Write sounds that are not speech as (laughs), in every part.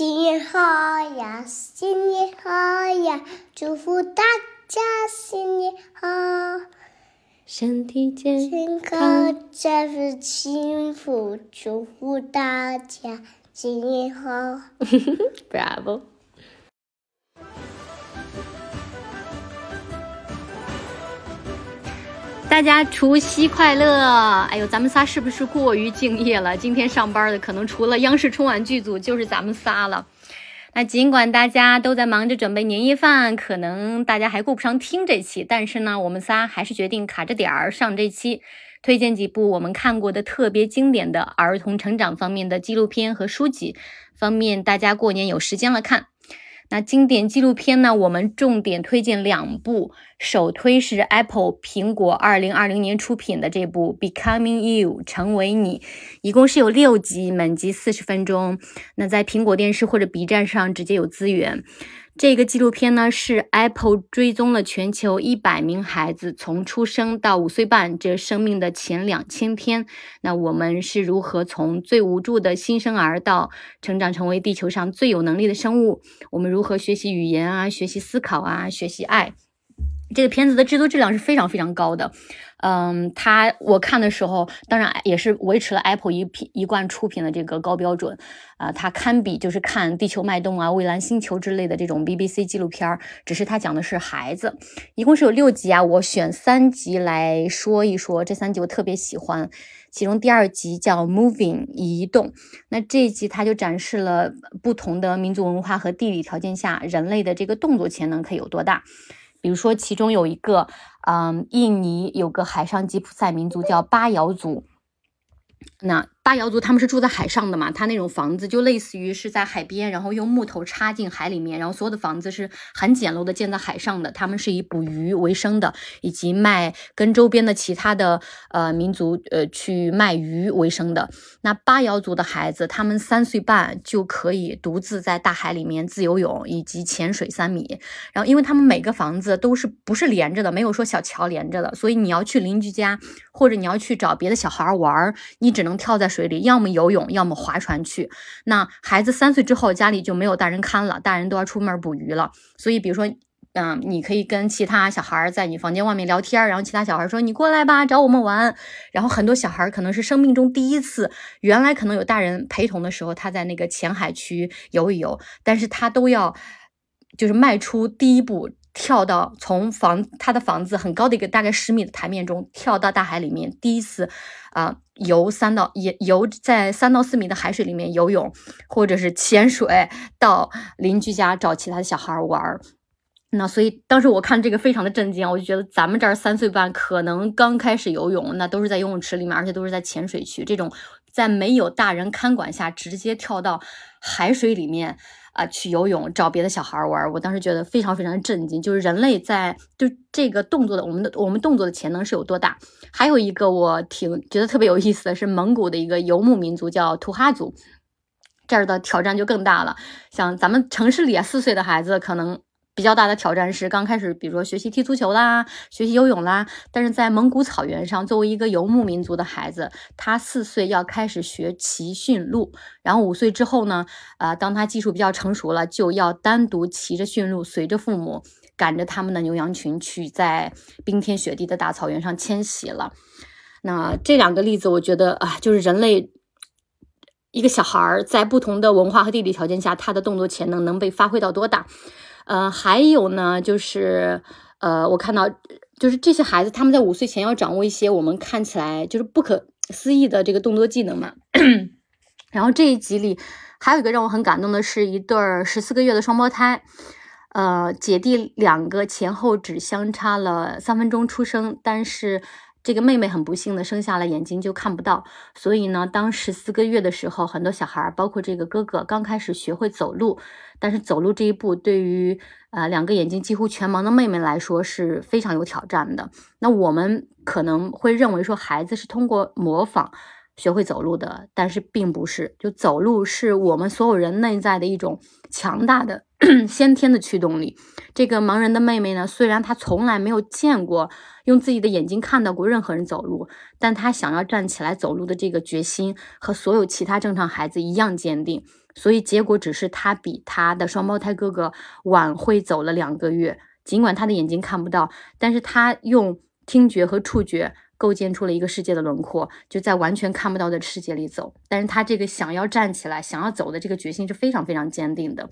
新年好呀，新年好呀，祝福大家新年好，身体健健康，再是幸福，祝福大家新年好。(laughs) Bravo！大家除夕快乐！哎呦，咱们仨是不是过于敬业了？今天上班的可能除了央视春晚剧组，就是咱们仨了。那尽管大家都在忙着准备年夜饭，可能大家还顾不上听这期，但是呢，我们仨还是决定卡着点儿上这期，推荐几部我们看过的特别经典的儿童成长方面的纪录片和书籍，方便大家过年有时间了看。那经典纪录片呢，我们重点推荐两部，首推是 Apple 苹果二零二零年出品的这部《Becoming You》成为你，一共是有六集，每集四十分钟。那在苹果电视或者 B 站上直接有资源。这个纪录片呢，是 Apple 追踪了全球一百名孩子从出生到五岁半这生命的前两千天。那我们是如何从最无助的新生儿到成长成为地球上最有能力的生物？我们如何学习语言啊，学习思考啊，学习爱？这个片子的制作质量是非常非常高的。嗯，它我看的时候，当然也是维持了 Apple 一品一贯出品的这个高标准啊、它堪比就是看《地球脉动》啊、《蔚蓝星球》之类的这种 BBC 纪录片儿，只是它讲的是孩子，一共是有六集啊，我选三集来说一说，这三集我特别喜欢。其中第二集叫 Moving 移动，那这一集它就展示了不同的民族文化和地理条件下人类的这个动作潜能可以有多大。比如说，其中有一个，嗯，印尼有个海上吉普赛民族叫巴瑶族。那巴瑶族他们是住在海上的嘛？他那种房子就类似于是在海边，然后用木头插进海里面，然后所有的房子是很简陋的建在海上的。他们是以捕鱼为生的，以及卖跟周边的其他的呃民族呃去卖鱼为生的。那巴瑶族的孩子，他们三岁半就可以独自在大海里面自由泳以及潜水三米。然后，因为他们每个房子都是不是连着的，没有说小桥连着的，所以你要去邻居家，或者你要去找别的小孩玩，你只能跳在水水里，要么游泳，要么划船去。那孩子三岁之后，家里就没有大人看了，大人都要出门捕鱼了。所以，比如说。嗯，你可以跟其他小孩在你房间外面聊天，然后其他小孩说你过来吧，找我们玩。然后很多小孩可能是生命中第一次，原来可能有大人陪同的时候，他在那个浅海区游一游，但是他都要就是迈出第一步，跳到从房他的房子很高的一个大概十米的台面中跳到大海里面，第一次啊、游三到也游在三到四米的海水里面游泳，或者是潜水到邻居家找其他的小孩玩儿。那所以当时我看这个非常的震惊，我就觉得咱们这儿三岁半可能刚开始游泳，那都是在游泳池里面，而且都是在浅水区，这种在没有大人看管下直接跳到海水里面啊、去游泳，找别的小孩玩，我当时觉得非常非常震惊，就是人类在就这个动作的我们的我们动作的潜能是有多大。还有一个我挺觉得特别有意思的是蒙古的一个游牧民族叫图哈族，这儿的挑战就更大了。像咱们城市里啊，四岁的孩子可能比较大的挑战是刚开始，比如说学习踢足球啦，学习游泳啦。但是在蒙古草原上，作为一个游牧民族的孩子，他四岁要开始学骑驯鹿，然后五岁之后呢，呃，当他技术比较成熟了，就要单独骑着驯鹿，随着父母赶着他们的牛羊群去在冰天雪地的大草原上迁徙了。那这两个例子，我觉得啊，就是人类一个小孩儿在不同的文化和地理条件下，他的动作潜能能被发挥到多大？呃，还有呢，就是呃，我看到就是这些孩子他们在五岁前要掌握一些我们看起来就是不可思议的这个动作技能嘛。(clears throat) 然后这一集里还有一个让我很感动的是一对儿十四个月的双胞胎，呃，姐弟两个前后只相差了三分钟出生，但是这个妹妹很不幸的生下了眼睛就看不到，所以呢，当十四个月的时候，很多小孩儿，包括这个哥哥，刚开始学会走路，但是走路这一步对于呃两个眼睛几乎全盲的妹妹来说是非常有挑战的。那我们可能会认为说孩子是通过模仿。学会走路的，但是并不是，就走路是我们所有人内在的一种强大的 (clears throat) 先天的驱动力。这个盲人的妹妹呢，虽然她从来没有见过用自己的眼睛看到过任何人走路，但他想要站起来走路的这个决心和所有其他正常孩子一样坚定。所以结果只是他比他的双胞胎哥哥晚会走了两个月。尽管他的眼睛看不到，但是他用听觉和触觉构建出了一个世界的轮廓，就在完全看不到的世界里走。但是他这个想要站起来、想要走的这个决心是非常非常坚定的。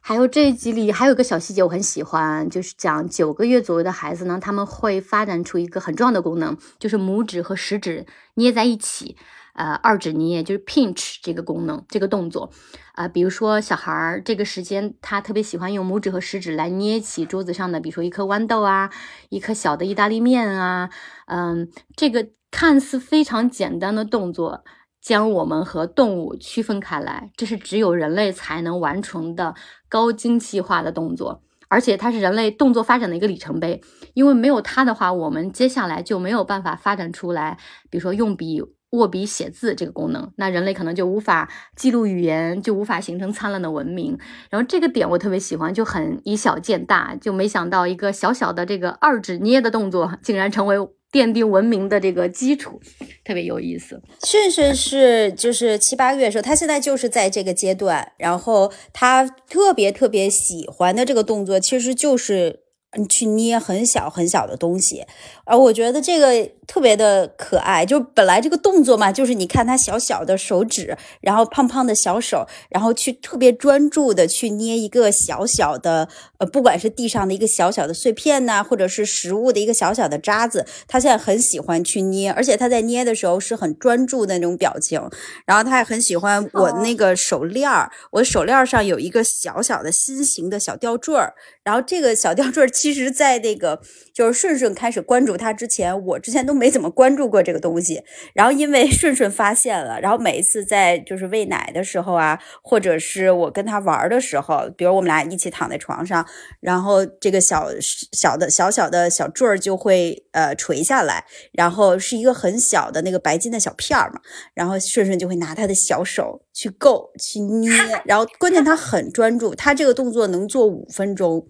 还有这一集里还有个小细节我很喜欢，就是讲九个月左右的孩子呢，他们会发展出一个很重要的功能，就是拇指和食指捏在一起。呃，二指捏就是 pinch 这个功能，这个动作，啊，比如说小孩儿这个时间，他特别喜欢用拇指和食指来捏起桌子上的，比如说一颗豌豆啊，一颗小的意大利面啊，嗯，这个看似非常简单的动作，将我们和动物区分开来，这是只有人类才能完成的高精细化的动作，而且它是人类动作发展的一个里程碑，因为没有它的话，我们接下来就没有办法发展出来，比如说用笔。握笔写字这个功能，那人类可能就无法记录语言，就无法形成灿烂的文明。然后这个点我特别喜欢，就很以小见大，就没想到一个小小的这个二指捏的动作，竟然成为奠定文明的这个基础，特别有意思。顺顺是就是七八个月的时候，他现在就是在这个阶段，然后他特别特别喜欢的这个动作，其实就是去捏很小很小的东西，而我觉得这个。特别的可爱，就本来这个动作嘛，就是你看他小小的手指，然后胖胖的小手，然后去特别专注的去捏一个小小的，呃，不管是地上的一个小小的碎片呐，或者是食物的一个小小的渣子，他现在很喜欢去捏，而且他在捏的时候是很专注的那种表情。然后他也很喜欢我那个手链儿，我手链上有一个小小的心形的小吊坠儿，然后这个小吊坠其实在那个就是顺顺开始关注他之前，我之前都。没怎么关注过这个东西，然后因为 (laughs) 顺顺发现了，然后每一次在就是喂奶的时候啊，或者是我跟他玩的时候，比如我们俩一起躺在床上，然后这个小小的小小的小坠儿就会呃垂下来，然后是一个很小的那个白金的小片儿嘛，然后顺顺就会拿他的小手去够去捏，(laughs) 然后关键他很专注，他这个动作能做五分钟。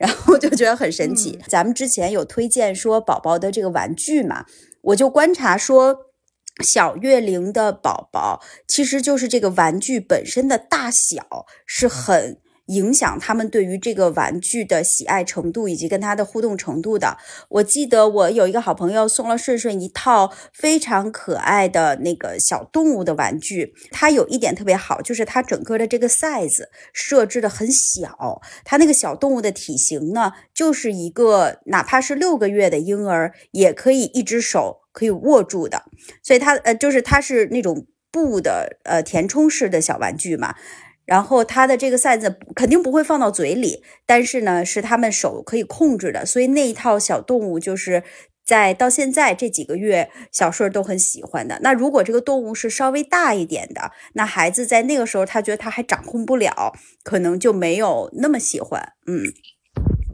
然后就觉得很神奇。咱们之前有推荐说宝宝的这个玩具嘛，我就观察说，小月龄的宝宝其实就是这个玩具本身的大小是很。影响他们对于这个玩具的喜爱程度以及跟他的互动程度的。我记得我有一个好朋友送了顺顺一套非常可爱的那个小动物的玩具，它有一点特别好，就是它整个的这个 size 设置的很小，它那个小动物的体型呢，就是一个哪怕是六个月的婴儿也可以一只手可以握住的，所以它呃就是它是那种布的呃填充式的小玩具嘛。然后它的这个扇子肯定不会放到嘴里，但是呢，是他们手可以控制的，所以那一套小动物就是在到现在这几个月，小顺都很喜欢的。那如果这个动物是稍微大一点的，那孩子在那个时候他觉得他还掌控不了，可能就没有那么喜欢。嗯，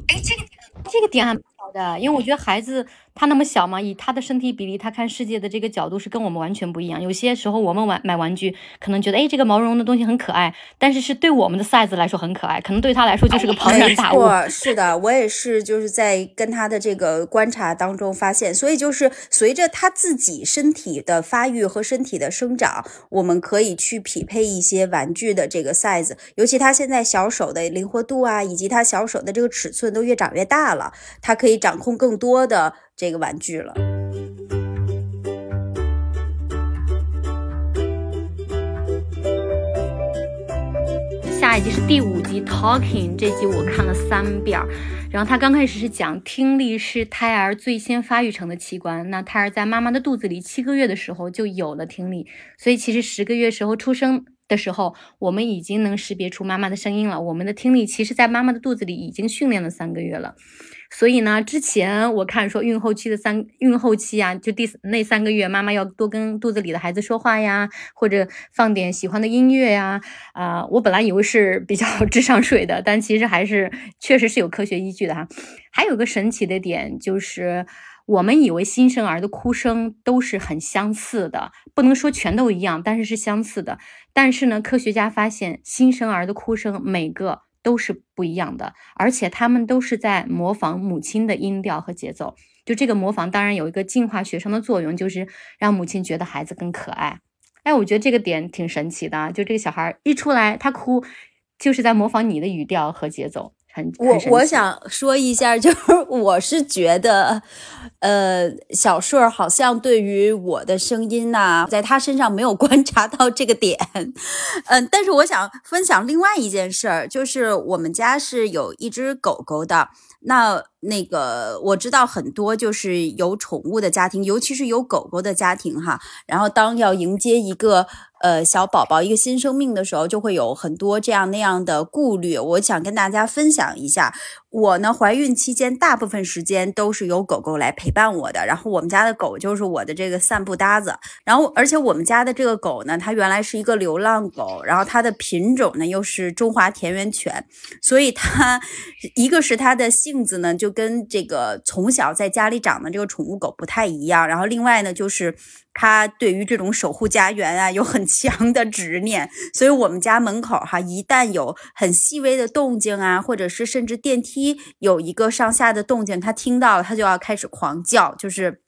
哎，这个这个点还蛮好的，因为我觉得孩子。他那么小嘛，以他的身体比例，他看世界的这个角度是跟我们完全不一样。有些时候我们玩买玩具，可能觉得哎这个毛茸茸的东西很可爱，但是是对我们的 size 来说很可爱，可能对他来说就是个庞然大物。是的，我也是就是在跟他的这个观察当中发现，所以就是随着他自己身体的发育和身体的生长，我们可以去匹配一些玩具的这个 size。尤其他现在小手的灵活度啊，以及他小手的这个尺寸都越长越大了，他可以掌控更多的。这个玩具了。下一集是第五集，Talking。这集我看了三遍。然后他刚开始是讲听力是胎儿最先发育成的器官。那胎儿在妈妈的肚子里七个月的时候就有了听力，所以其实十个月时候出生的时候，我们已经能识别出妈妈的声音了。我们的听力其实，在妈妈的肚子里已经训练了三个月了。所以呢，之前我看说孕后期的三孕后期啊，就第那三个月，妈妈要多跟肚子里的孩子说话呀，或者放点喜欢的音乐呀。啊，我本来以为是比较 (laughs) 智商税的，但其实还是确实是有科学依据的哈。还有个神奇的点就是，我们以为新生儿的哭声都是很相似的，不能说全都一样，但是是相似的。但是呢，科学家发现新生儿的哭声每个。都是不一样的，而且他们都是在模仿母亲的音调和节奏。就这个模仿，当然有一个净化学生的作用，就是让母亲觉得孩子更可爱。哎，我觉得这个点挺神奇的啊，就这个小孩一出来，他哭就是在模仿你的语调和节奏。我我想说一下，(laughs) 就是我是觉得，呃，小顺儿好像对于我的声音呐，在他身上没有 (laughs) 观察到这个点，嗯，但是我想分享另外一件事儿，就是我们家是有一只狗狗的，那那个我知道很多就是有宠物的家庭，尤其是有狗狗的家庭哈，然后当要迎接一个。呃，小宝宝一个新生命的时候，就会有很多这样那样的顾虑。我想跟大家分享一下。我呢，怀孕期间大部分时间都是由狗狗来陪伴我的。然后我们家的狗就是我的这个散步搭子。然后，而且我们家的这个狗呢，它原来是一个流浪狗，然后它的品种呢又是中华田园犬，所以它一个是它的性子呢就跟这个从小在家里长的这个宠物狗不太一样。然后另外呢，就是他对于这种守护家园啊有很强的执念。所以我们家门口哈，一旦有很细微的动静啊，或者是甚至电梯。有一个上下的动静，他听到了，他就要开始狂叫，就是。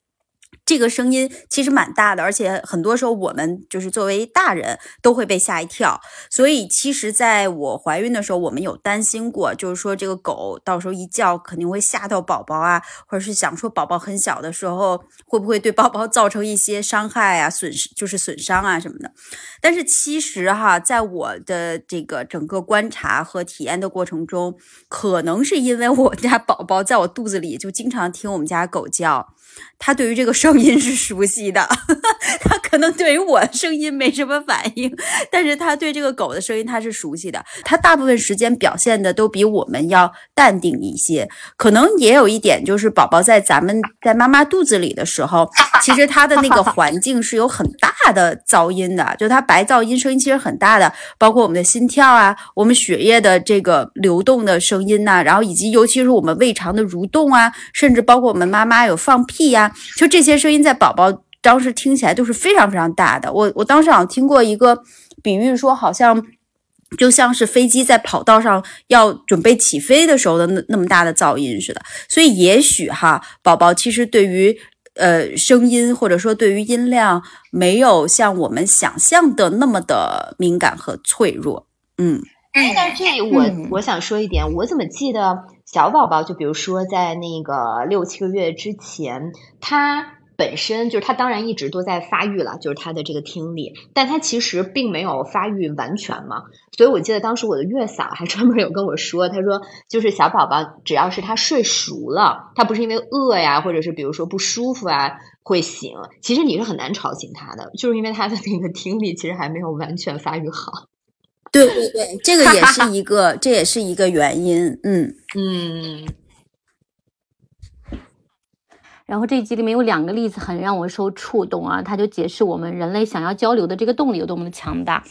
这个声音其实蛮大的，而且很多时候我们就是作为大人都会被吓一跳。所以其实在我怀孕的时候，我们有担心过，就是说这个狗到时候一叫肯定会吓到宝宝啊，或者是想说宝宝很小的时候会不会对宝宝造成一些伤害啊、损失就是损伤啊什么的。但是其实哈，在我的这个整个观察和体验的过程中，可能是因为我家宝宝在我肚子里就经常听我们家狗叫。他对于这个声音是熟悉的，(laughs) 他可能对于我的声音没什么反应，但是他对这个狗的声音他是熟悉的。他大部分时间表现的都比我们要淡定一些，可能也有一点就是宝宝在咱们在妈妈肚子里的时候，其实他的那个环境是有很大的噪音的，就他白噪音声音其实很大的，包括我们的心跳啊，我们血液的这个流动的声音呐，然后以及尤其是我们胃肠的蠕动啊，甚至包括我们妈妈有放屁。呀，就这些声音在宝宝当时听起来都是非常非常大的。我我当时好像听过一个比喻，说好像就像是飞机在跑道上要准备起飞的时候的那那么大的噪音似的。所以也许哈，宝宝其实对于呃声音或者说对于音量没有像我们想象的那么的敏感和脆弱。嗯，哎，在这里我我想说一点，我怎么记得？小宝宝，就比如说在那个六七个月之前，他本身就是他当然一直都在发育了，就是他的这个听力，但他其实并没有发育完全嘛。所以我记得当时我的月嫂还专门有跟我说，他说就是小宝宝只要是他睡熟了，他不是因为饿呀，或者是比如说不舒服啊会醒，其实你是很难吵醒他的，就是因为他的那个听力其实还没有完全发育好。对对对，这个也是一个，这也是一个原因。嗯嗯。然后这一集里面有两个例子很让我受触动啊，他就解释我们人类想要交流的这个动力有多么的强大。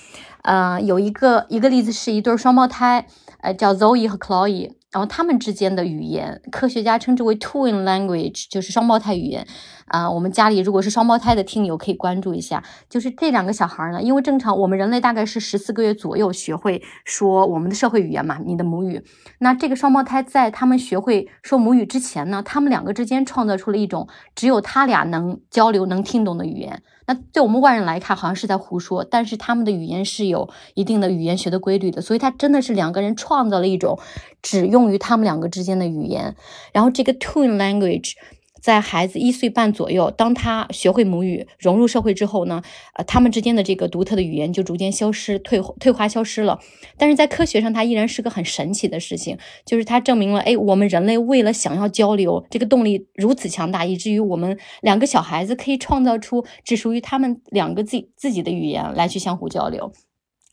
呃，有一个一个例子是一对双胞胎，呃，叫 Zoe 和 Chloe。然后他们之间的语言，科学家称之为 twin language，就是双胞胎语言。啊，我们家里如果是双胞胎的听友可以关注一下。就是这两个小孩呢，因为正常我们人类大概是十四个月左右学会说我们的社会语言嘛，你的母语。那这个双胞胎在他们学会说母语之前呢，他们两个之间创造出了一种只有他俩能交流、能听懂的语言。那对我们外人来看，好像是在胡说，但是他们的语言是有一定的语言学的规律的，所以他真的是两个人创造了一种只用于他们两个之间的语言。然后这个 twin language。在孩子一岁半左右，当他学会母语、融入社会之后呢，呃，他们之间的这个独特的语言就逐渐消失、退退化、消失了。但是在科学上，它依然是个很神奇的事情，就是它证明了，哎，我们人类为了想要交流，这个动力如此强大，以至于我们两个小孩子可以创造出只属于他们两个自己自己的语言来去相互交流。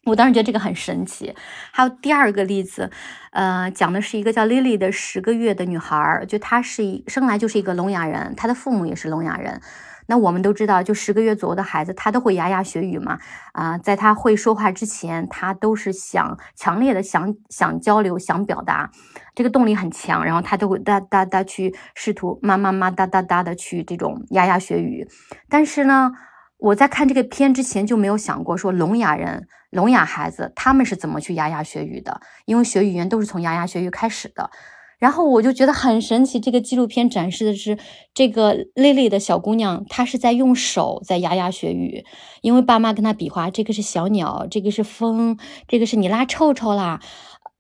我当时觉得这个很神奇。还有第二个例子，呃，讲的是一个叫 Lily 的十个月的女孩儿，就她是一生来就是一个聋哑人，她的父母也是聋哑人。那我们都知道，就十个月左右的孩子，他都会牙牙学语嘛。啊，在他会说话之前，他都是想强烈的想想交流、想表达，这个动力很强，然后他都会哒哒哒去试图妈妈妈哒哒哒的去这种牙牙学语。但是呢，我在看这个片之前就没有想过说聋哑人。聋哑孩子他们是怎么去牙牙学语的？因为学语言都是从牙牙学语开始的。然后我就觉得很神奇，这个纪录片展示的是这个丽丽的小姑娘，她是在用手在牙牙学语，因为爸妈跟她比划，这个是小鸟，这个是风，这个是你拉臭臭啦，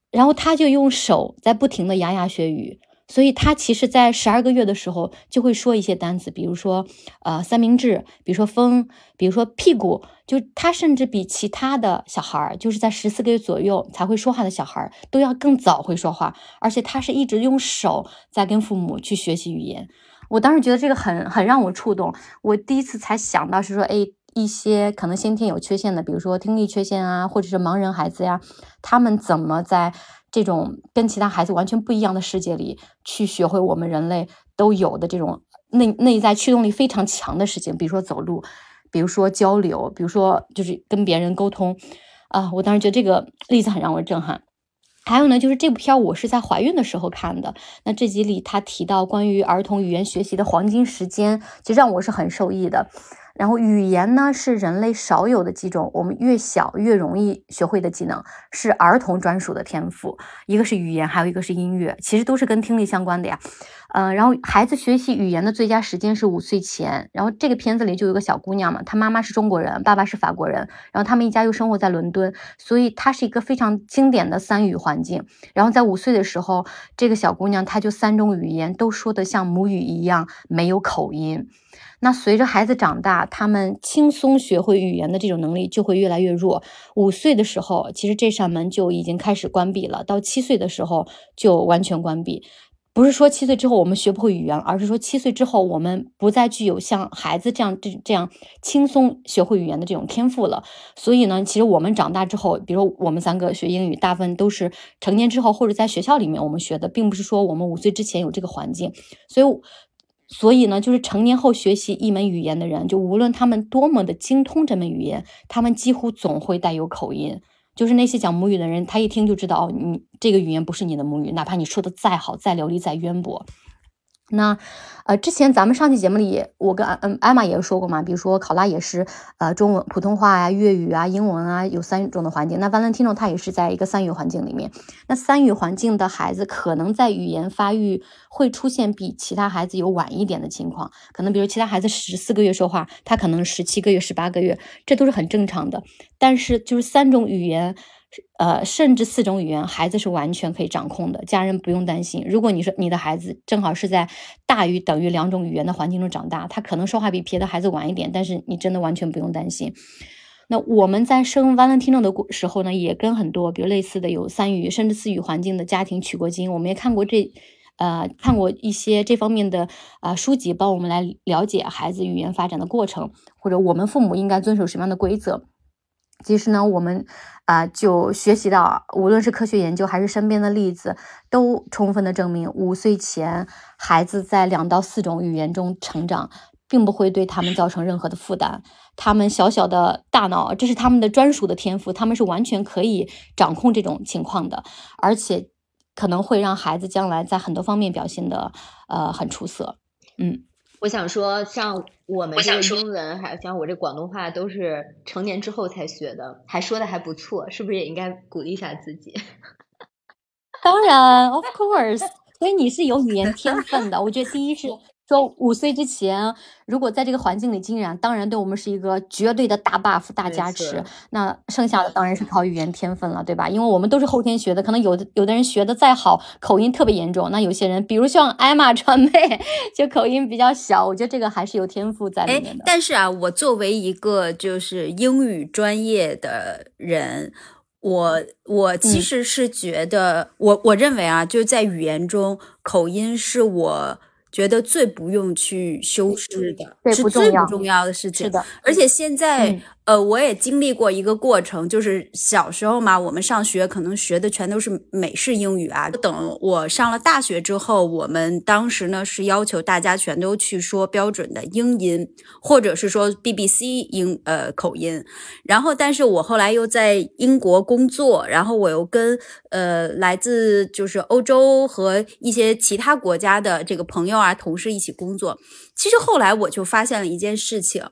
然后她就用手在不停的牙牙学语。所以他其实，在十二个月的时候就会说一些单词，比如说，呃，三明治，比如说风，比如说屁股。就他甚至比其他的小孩儿，就是在十四个月左右才会说话的小孩儿，都要更早会说话。而且他是一直用手在跟父母去学习语言。我当时觉得这个很很让我触动。我第一次才想到是说，哎，一些可能先天有缺陷的，比如说听力缺陷啊，或者是盲人孩子呀，他们怎么在。这种跟其他孩子完全不一样的世界里，去学会我们人类都有的这种内内在驱动力非常强的事情，比如说走路，比如说交流，比如说就是跟别人沟通，啊，我当时觉得这个例子很让我震撼。还有呢，就是这部片儿我是在怀孕的时候看的，那这集里他提到关于儿童语言学习的黄金时间，其实让我是很受益的。然后语言呢是人类少有的几种，我们越小越容易学会的技能，是儿童专属的天赋。一个是语言，还有一个是音乐，其实都是跟听力相关的呀。嗯，然后孩子学习语言的最佳时间是五岁前。然后这个片子里就有个小姑娘嘛，她妈妈是中国人，爸爸是法国人，然后他们一家又生活在伦敦，所以她是一个非常经典的三语环境。然后在五岁的时候，这个小姑娘她就三种语言都说得像母语一样，没有口音。那随着孩子长大，他们轻松学会语言的这种能力就会越来越弱。五岁的时候，其实这扇门就已经开始关闭了；到七岁的时候，就完全关闭。不是说七岁之后我们学不会语言，而是说七岁之后我们不再具有像孩子这样这这样轻松学会语言的这种天赋了。所以呢，其实我们长大之后，比如我们三个学英语，大部分都是成年之后或者在学校里面我们学的，并不是说我们五岁之前有这个环境。所以。所以呢，就是成年后学习一门语言的人，就无论他们多么的精通这门语言，他们几乎总会带有口音。就是那些讲母语的人，他一听就知道，哦，你这个语言不是你的母语，哪怕你说的再好、再流利、再渊博。那，呃，之前咱们上期节目里，我跟嗯艾玛也说过嘛，比如说考拉也是，呃，中文、普通话呀、粤语啊、英文啊，有三种的环境。那 Valentino 他也是在一个三语环境里面。那三语环境的孩子，可能在语言发育会出现比其他孩子有晚一点的情况。可能比如其他孩子十四个月说话，他可能十七个月、十八个月，这都是很正常的。但是就是三种语言。呃，甚至四种语言，孩子是完全可以掌控的，家人不用担心。如果你说你的孩子正好是在大于等于两种语言的环境中长大，他可能说话比别的孩子晚一点，但是你真的完全不用担心。那我们在生 Valentino 的时候呢，也跟很多比如类似的有三语甚至四语环境的家庭取过经，我们也看过这呃看过一些这方面的啊书籍，帮我们来了解孩子语言发展的过程，或者我们父母应该遵守什么样的规则。其实呢，我们啊就学习到，无论是科学研究还是身边的例子，都充分的证明，五岁前孩子在两到四种语言中成长，并不会对他们造成任何的负担。他们小小的大脑，这是他们的专属的天赋，他们是完全可以掌控这种情况的，而且可能会让孩子将来在很多方面表现的呃很出色。嗯。我想说，像我们这个英文，还有像我这广东话，都是成年之后才学的，还说的还不错，是不是也应该鼓励一下自己？(laughs) 当然，of course，所以你是有语言天分的。我觉得第一是。说五岁之前，如果在这个环境里浸染，当然对我们是一个绝对的大 buff、大加持。那剩下的当然是靠语言天分了，对吧？因为我们都是后天学的，可能有的有的人学的再好，口音特别严重。那有些人，比如像艾玛川妹，(laughs) 就口音比较小。我觉得这个还是有天赋在里面的。但是啊，我作为一个就是英语专业的人，我我其实是觉得，我我认为啊，就是在语言中，口音是我。觉得最不用去修饰的，是最不重要的事情。是的，而且现在。呃，我也经历过一个过程，就是小时候嘛，我们上学可能学的全都是美式英语啊。等我上了大学之后，我们当时呢是要求大家全都去说标准的英音，或者是说 BBC 英呃口音。然后，但是我后来又在英国工作，然后我又跟呃来自就是欧洲和一些其他国家的这个朋友啊同事一起工作。其实后来我就发现了一件事情，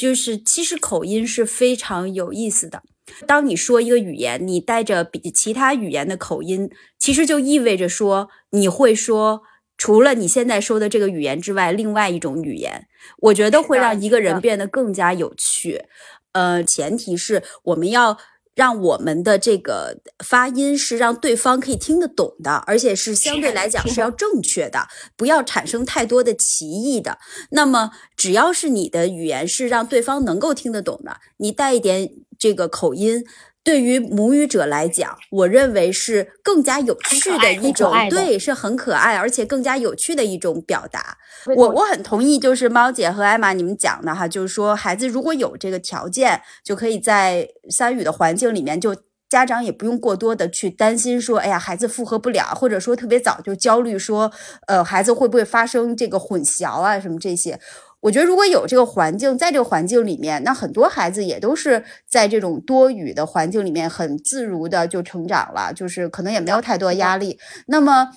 就是其实口音是非常有意思的。当你说一个语言，你带着比其他语言的口音，其实就意味着说你会说除了你现在说的这个语言之外，另外一种语言。我觉得会让一个人变得更加有趣。呃，前提是我们要。让我们的这个发音是让对方可以听得懂的，而且是相对来讲 (laughs) 是要正确的，不要产生太多的歧义的。那么，只要是你的语言是让对方能够听得懂的，你带一点这个口音。对于母语者来讲，我认为是更加有趣的一种，对，是很可爱，而且更加有趣的一种表达。我我很同意，就是猫姐和艾玛你们讲的哈，就是说孩子如果有这个条件，就可以在三语的环境里面，就家长也不用过多的去担心说，哎呀，孩子复合不了，或者说特别早就焦虑说，呃，孩子会不会发生这个混淆啊什么这些。我觉得如果有这个环境，在这个环境里面，那很多孩子也都是在这种多语的环境里面很自如的就成长了，就是可能也没有太多压力。那么，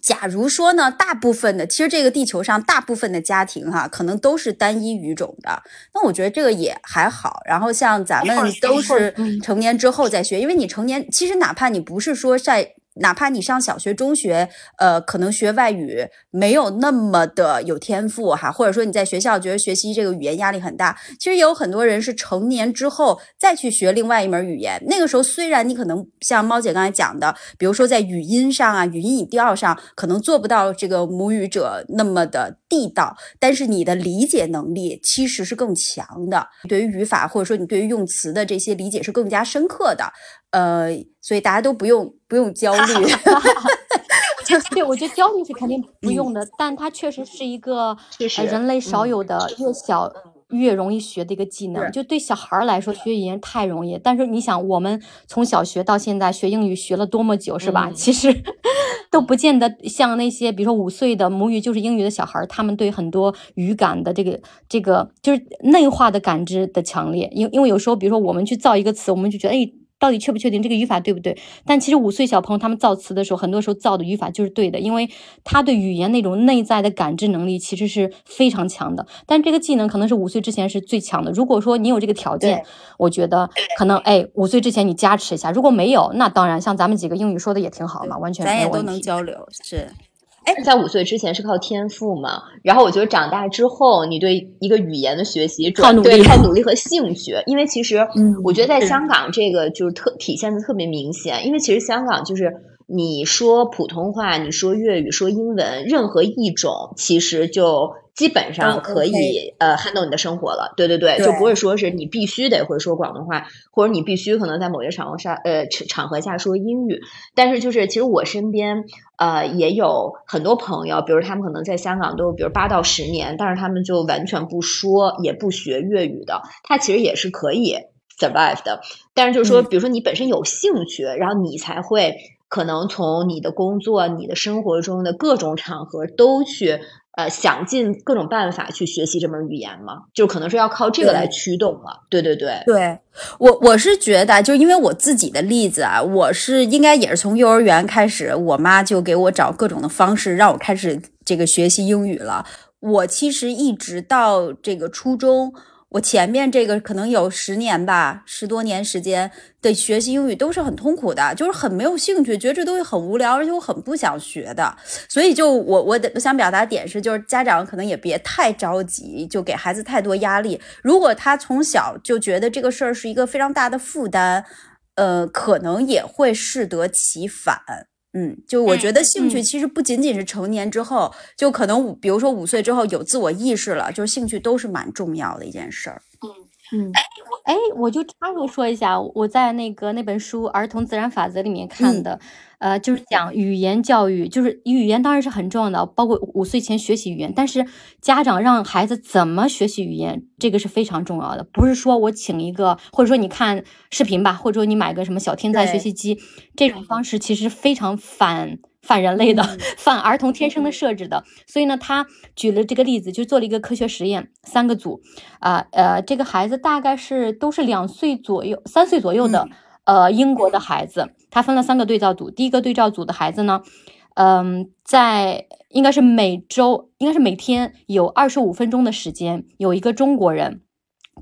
假如说呢，大部分的其实这个地球上大部分的家庭哈，可能都是单一语种的，那我觉得这个也还好。然后像咱们都是成年之后再学，因为你成年其实哪怕你不是说在。哪怕你上小学、中学，呃，可能学外语没有那么的有天赋哈，或者说你在学校觉得学习这个语言压力很大，其实也有很多人是成年之后再去学另外一门语言。那个时候虽然你可能像猫姐刚才讲的，比如说在语音上啊、语音语调上，可能做不到这个母语者那么的地道，但是你的理解能力其实是更强的，对于语法或者说你对于用词的这些理解是更加深刻的。呃，所以大家都不用不用焦虑。(laughs) 对，我觉得焦虑是肯定不用的，但它确实是一个人类少有的越小越容易学的一个技能。就对小孩来说，学语言太容易。但是你想，我们从小学到现在学英语学了多么久，是吧？其实都不见得像那些，比如说五岁的母语就是英语的小孩，他们对很多语感的这个这个就是内化的感知的强烈。因因为有时候，比如说我们去造一个词，我们就觉得哎。到底确不确定这个语法对不对？但其实五岁小朋友他们造词的时候，很多时候造的语法就是对的，因为他对语言那种内在的感知能力其实是非常强的。但这个技能可能是五岁之前是最强的。如果说你有这个条件，我觉得可能哎，五岁之前你加持一下。如果没有，那当然像咱们几个英语说的也挺好嘛，完全咱也都能交流是。在五岁之前是靠天赋嘛，然后我觉得长大之后，你对一个语言的学习，靠努力，靠努力和兴趣。因为其实，我觉得在香港这个就是特体现的特别明显。因为其实香港就是你说普通话，你说粤语，说英文，任何一种其实就。基本上可以呃 handle 你的生活了，对对对，就不会说是你必须得会说广东话，或者你必须可能在某些场合下呃场合下说英语。但是就是其实我身边呃也有很多朋友，比如他们可能在香港都比如八到十年，但是他们就完全不说也不学粤语的，他其实也是可以 survive 的。但是就是说，比如说你本身有兴趣，然后你才会可能从你的工作、你的生活中的各种场合都去。呃，想尽各种办法去学习这门语言嘛，就可能是要靠这个来驱动了。对对对，对我我是觉得，就因为我自己的例子啊，我是应该也是从幼儿园开始，我妈就给我找各种的方式，让我开始这个学习英语了。我其实一直到这个初中。我前面这个可能有十年吧，十多年时间的学习英语都是很痛苦的，就是很没有兴趣，觉得这东西很无聊，而且我很不想学的。所以就我我的我想表达点是，就是家长可能也别太着急，就给孩子太多压力。如果他从小就觉得这个事儿是一个非常大的负担，呃，可能也会适得其反。嗯，就我觉得兴趣其实不仅仅是成年之后，就可能五，比如说五岁之后有自我意识了，就是兴趣都是蛮重要的一件事儿。嗯。嗯，哎，我就插入说一下，我在那个那本书《儿童自然法则》里面看的，呃，就是讲语言教育，就是语言当然是很重要的，包括五岁前学习语言，但是家长让孩子怎么学习语言，这个是非常重要的，不是说我请一个，或者说你看视频吧，或者说你买个什么小天才学习机，这种方式其实非常反。反人类的，(laughs) 反儿童天生的设置的，所以呢，他举了这个例子，就做了一个科学实验，三个组，啊呃，这个孩子大概是都是两岁左右、三岁左右的，呃，英国的孩子，他分了三个对照组，第一个对照组的孩子呢，嗯，在应该是每周，应该是每天有二十五分钟的时间，有一个中国人。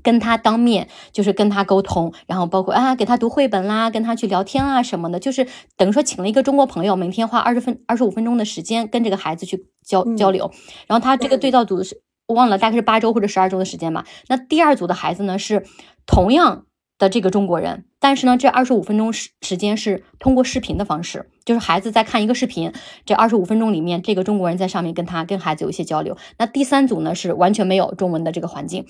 跟他当面就是跟他沟通，然后包括啊给他读绘本啦，跟他去聊天啊什么的，就是等于说请了一个中国朋友，每天花二十分二十五分钟的时间跟这个孩子去交交流。然后他这个对照组是我忘了，大概是八周或者十二周的时间吧。那第二组的孩子呢是同样的这个中国人，但是呢这二十五分钟时时间是通过视频的方式，就是孩子在看一个视频，这二十五分钟里面这个中国人在上面跟他跟孩子有一些交流。那第三组呢是完全没有中文的这个环境。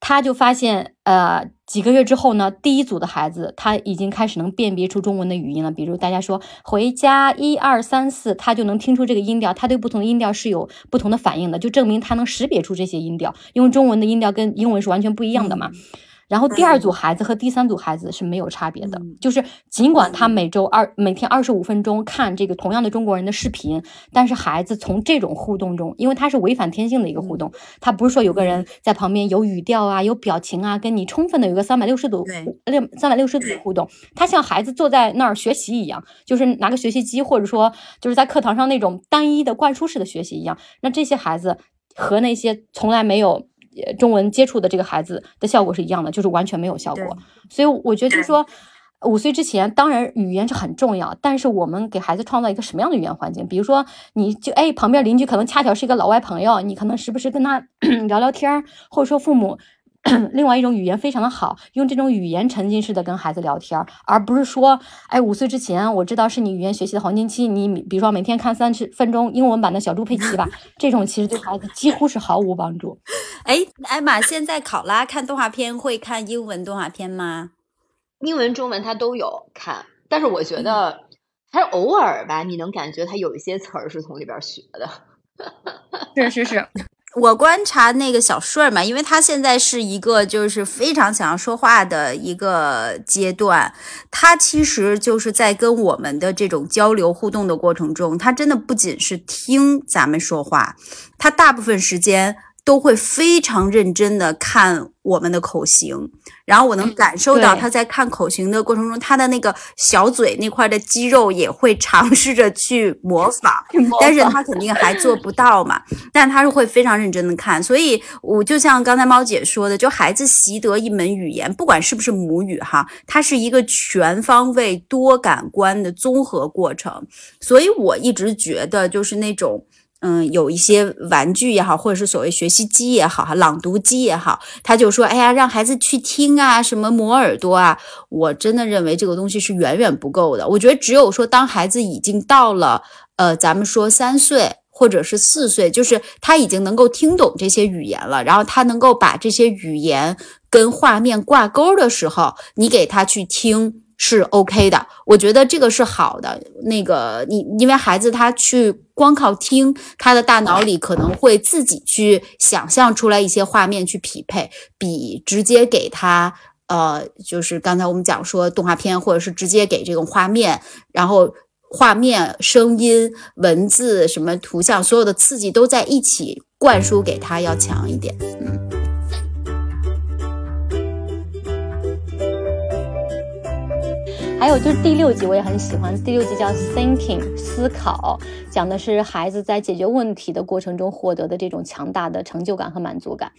他就发现，呃，几个月之后呢，第一组的孩子他已经开始能辨别出中文的语音了。比如大家说“回家”，一二三四，他就能听出这个音调，他对不同的音调是有不同的反应的，就证明他能识别出这些音调，因为中文的音调跟英文是完全不一样的嘛。然后第二组孩子和第三组孩子是没有差别的，就是尽管他每周二每天二十五分钟看这个同样的中国人的视频，但是孩子从这种互动中，因为他是违反天性的一个互动，他不是说有个人在旁边有语调啊、有表情啊，跟你充分的有个三百六十度六三百六十度的互动，他像孩子坐在那儿学习一样，就是拿个学习机，或者说就是在课堂上那种单一的灌输式的学习一样。那这些孩子和那些从来没有。中文接触的这个孩子的效果是一样的，就是完全没有效果。所以我觉得，就是说，五岁之前，当然语言是很重要，但是我们给孩子创造一个什么样的语言环境？比如说，你就哎，旁边邻居可能恰巧是一个老外朋友，你可能时不时跟他 (clears throat) 聊聊天儿，或者说父母。(clears throat) 另外一种语言非常的好，用这种语言沉浸式的跟孩子聊天，而不是说，哎，五岁之前我知道是你语言学习的黄金期，你比如说每天看三十分钟英文版的小猪佩奇吧，这种其实对孩子几乎是毫无帮助。(laughs) 哎，艾玛，现在考拉看动画片会看英文动画片吗？英文、中文他都有看，但是我觉得还是偶尔吧，你能感觉他有一些词儿是从里边学的。是是是。我观察那个小顺儿嘛，因为他现在是一个就是非常想要说话的一个阶段，他其实就是在跟我们的这种交流互动的过程中，他真的不仅是听咱们说话，他大部分时间。都会非常认真的看我们的口型，然后我能感受到他在看口型的过程中，他的那个小嘴那块的肌肉也会尝试着 (laughs) 去模仿，但是他肯定还做不到嘛。但他是会非常认真的看，所以我就像刚才猫姐说的，就孩子习得一门语言，不管是不是母语哈，它是一个全方位多感官的综合过程。所以我一直觉得就是那种。嗯，有一些玩具也好，或者是所谓学习机也好，哈，朗读机也好，他就说，哎呀，让孩子去听啊，什么磨耳朵啊，我真的认为这个东西是远远不够的。我觉得只有说，当孩子已经到了，呃，咱们说三岁或者是四岁，就是他已经能够听懂这些语言了，然后他能够把这些语言跟画面挂钩的时候，你给他去听。是 OK 的，我觉得这个是好的。那个你，因为孩子他去光靠听，他的大脑里可能会自己去想象出来一些画面去匹配，比直接给他，呃，就是刚才我们讲说动画片，或者是直接给这种画面，然后画面、声音、文字、什么图像，所有的刺激都在一起灌输给他要强一点，嗯。还有就是第六集我也很喜欢，第六集叫 Thinking 思考，讲的是孩子在解决问题的过程中获得的这种强大的成就感和满足感。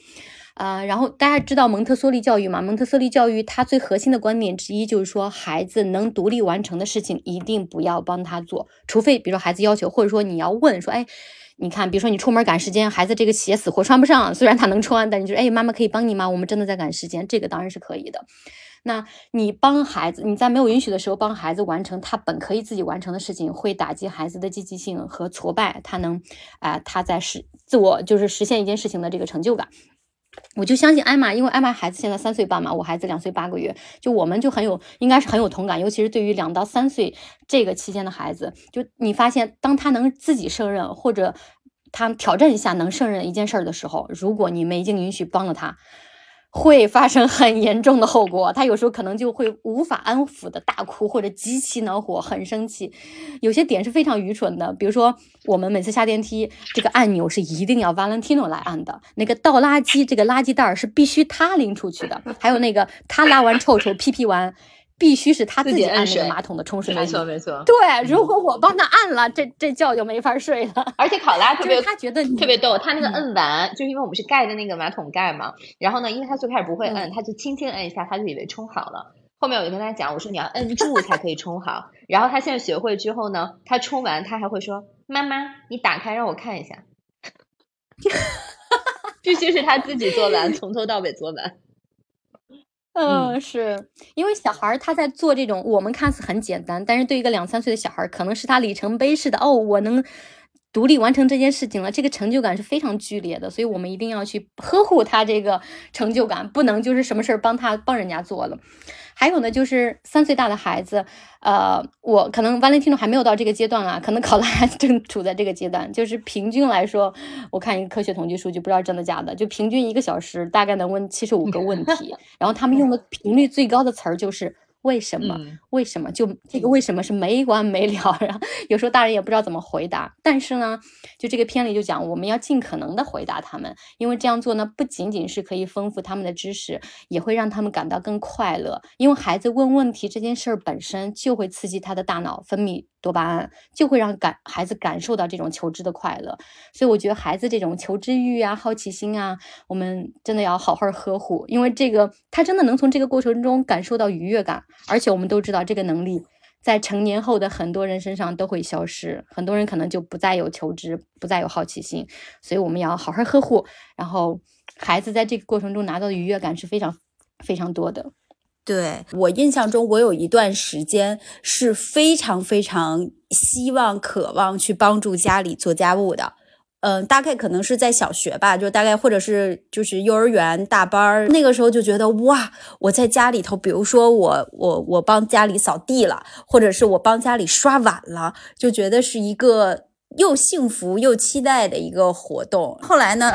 啊，然后大家知道蒙特梭利教育吗？蒙特梭利教育它最核心的观点之一就是说，孩子能独立完成的事情一定不要帮他做，除非比如说孩子要求，或者说你要问说，哎，你看，比如说你出门赶时间，孩子这个鞋死活穿不上，虽然他能穿，但你就哎，妈妈可以帮你吗？我们真的在赶时间，这个当然是可以的。那你帮孩子，你在没有允许的时候帮孩子完成他本可以自己完成的事情，会打击孩子的积极性和挫败，他能，啊，他在实自我就是实现一件事情的这个成就感。我就相信艾玛，因为艾玛孩子现在三岁半嘛，我孩子两岁八个月，就我们就很有，应该是很有同感，尤其是对于两到三岁这个期间的孩子，就你发现当他能自己胜任，或者他挑战一下能胜任一件事儿的时候，如果你没经允许帮了他。会发生很严重的后果，他有时候可能就会无法安抚的大哭，或者极其恼火，很生气。有些点是非常愚蠢的，比如说我们每次下电梯，这个按钮是一定要 Valentino 来按的，那个倒垃圾这个垃圾袋是必须他拎出去的，还有那个他拉完臭臭、屁屁完。必须是他自己按那个马桶的冲 (laughs) 水按没。错没错。对，如果我帮他按了，这这觉就没法睡了。(laughs) 而且考拉特别他觉得你特别逗，他那个嗯摁完，就是因为我们是盖的那个马桶盖嘛，然后呢，因为他最开始不会摁，嗯他就轻轻摁一下，他就以为冲好了。后面我就跟他讲，我说你要摁住才可以冲好。然后他现在学会之后呢，他冲完他还会说：“妈妈，你打开让我看一下。”必须是他自己做完，从头到尾做完。嗯，是因为小孩儿他在做这种我们看似很简单，但是对一个两三岁的小孩儿，可能是他里程碑式的哦，我能独立完成这件事情了，这个成就感是非常剧烈的，所以我们一定要去呵护他这个成就感，不能就是什么事儿帮他帮人家做了。还有呢，就是三岁大的孩子，呃，我可能 Valentino 还没有到这个阶段啊，可能考拉 (laughs) 还正处在这个阶段。就是平均来说，我看一个科学统计数据，不知道真的假的，就平均一个小时大概能问七十五个问题，(laughs) 然后他们用的频率最高的词儿就是为什么？嗯为什么？就这个为什么是没完没了，然后有时候大人也不知道怎么回答。但是呢，就这个片里就讲，我们要尽可能的回答他们，因为这样做呢，不仅仅是可以丰富他们的知识，也会让他们感到更快乐。因为孩子问问题这件事儿本身就会刺激他的大脑分泌多巴胺，就会让感孩子感受到这种求知的快乐。所以我觉得孩子这种求知欲啊、好奇心啊，我们真的要好好呵护，因为这个他真的能从这个过程中感受到愉悦感，而且我们都知道这个能力。在成年后的很多人身上都会消失，很多人可能就不再有求知，不再有好奇心，所以我们要好好呵护。然后，孩子在这个过程中拿到的愉悦感是非常非常多的。对我印象中，我有一段时间是非常非常希望、渴望去帮助家里做家务的。嗯，大概可能是在小学吧，就大概或者是就是幼儿园大班儿，那个时候就觉得哇，我在家里头，比如说我我我帮家里扫地了，或者是我帮家里刷碗了，就觉得是一个又幸福又期待的一个活动。后来呢，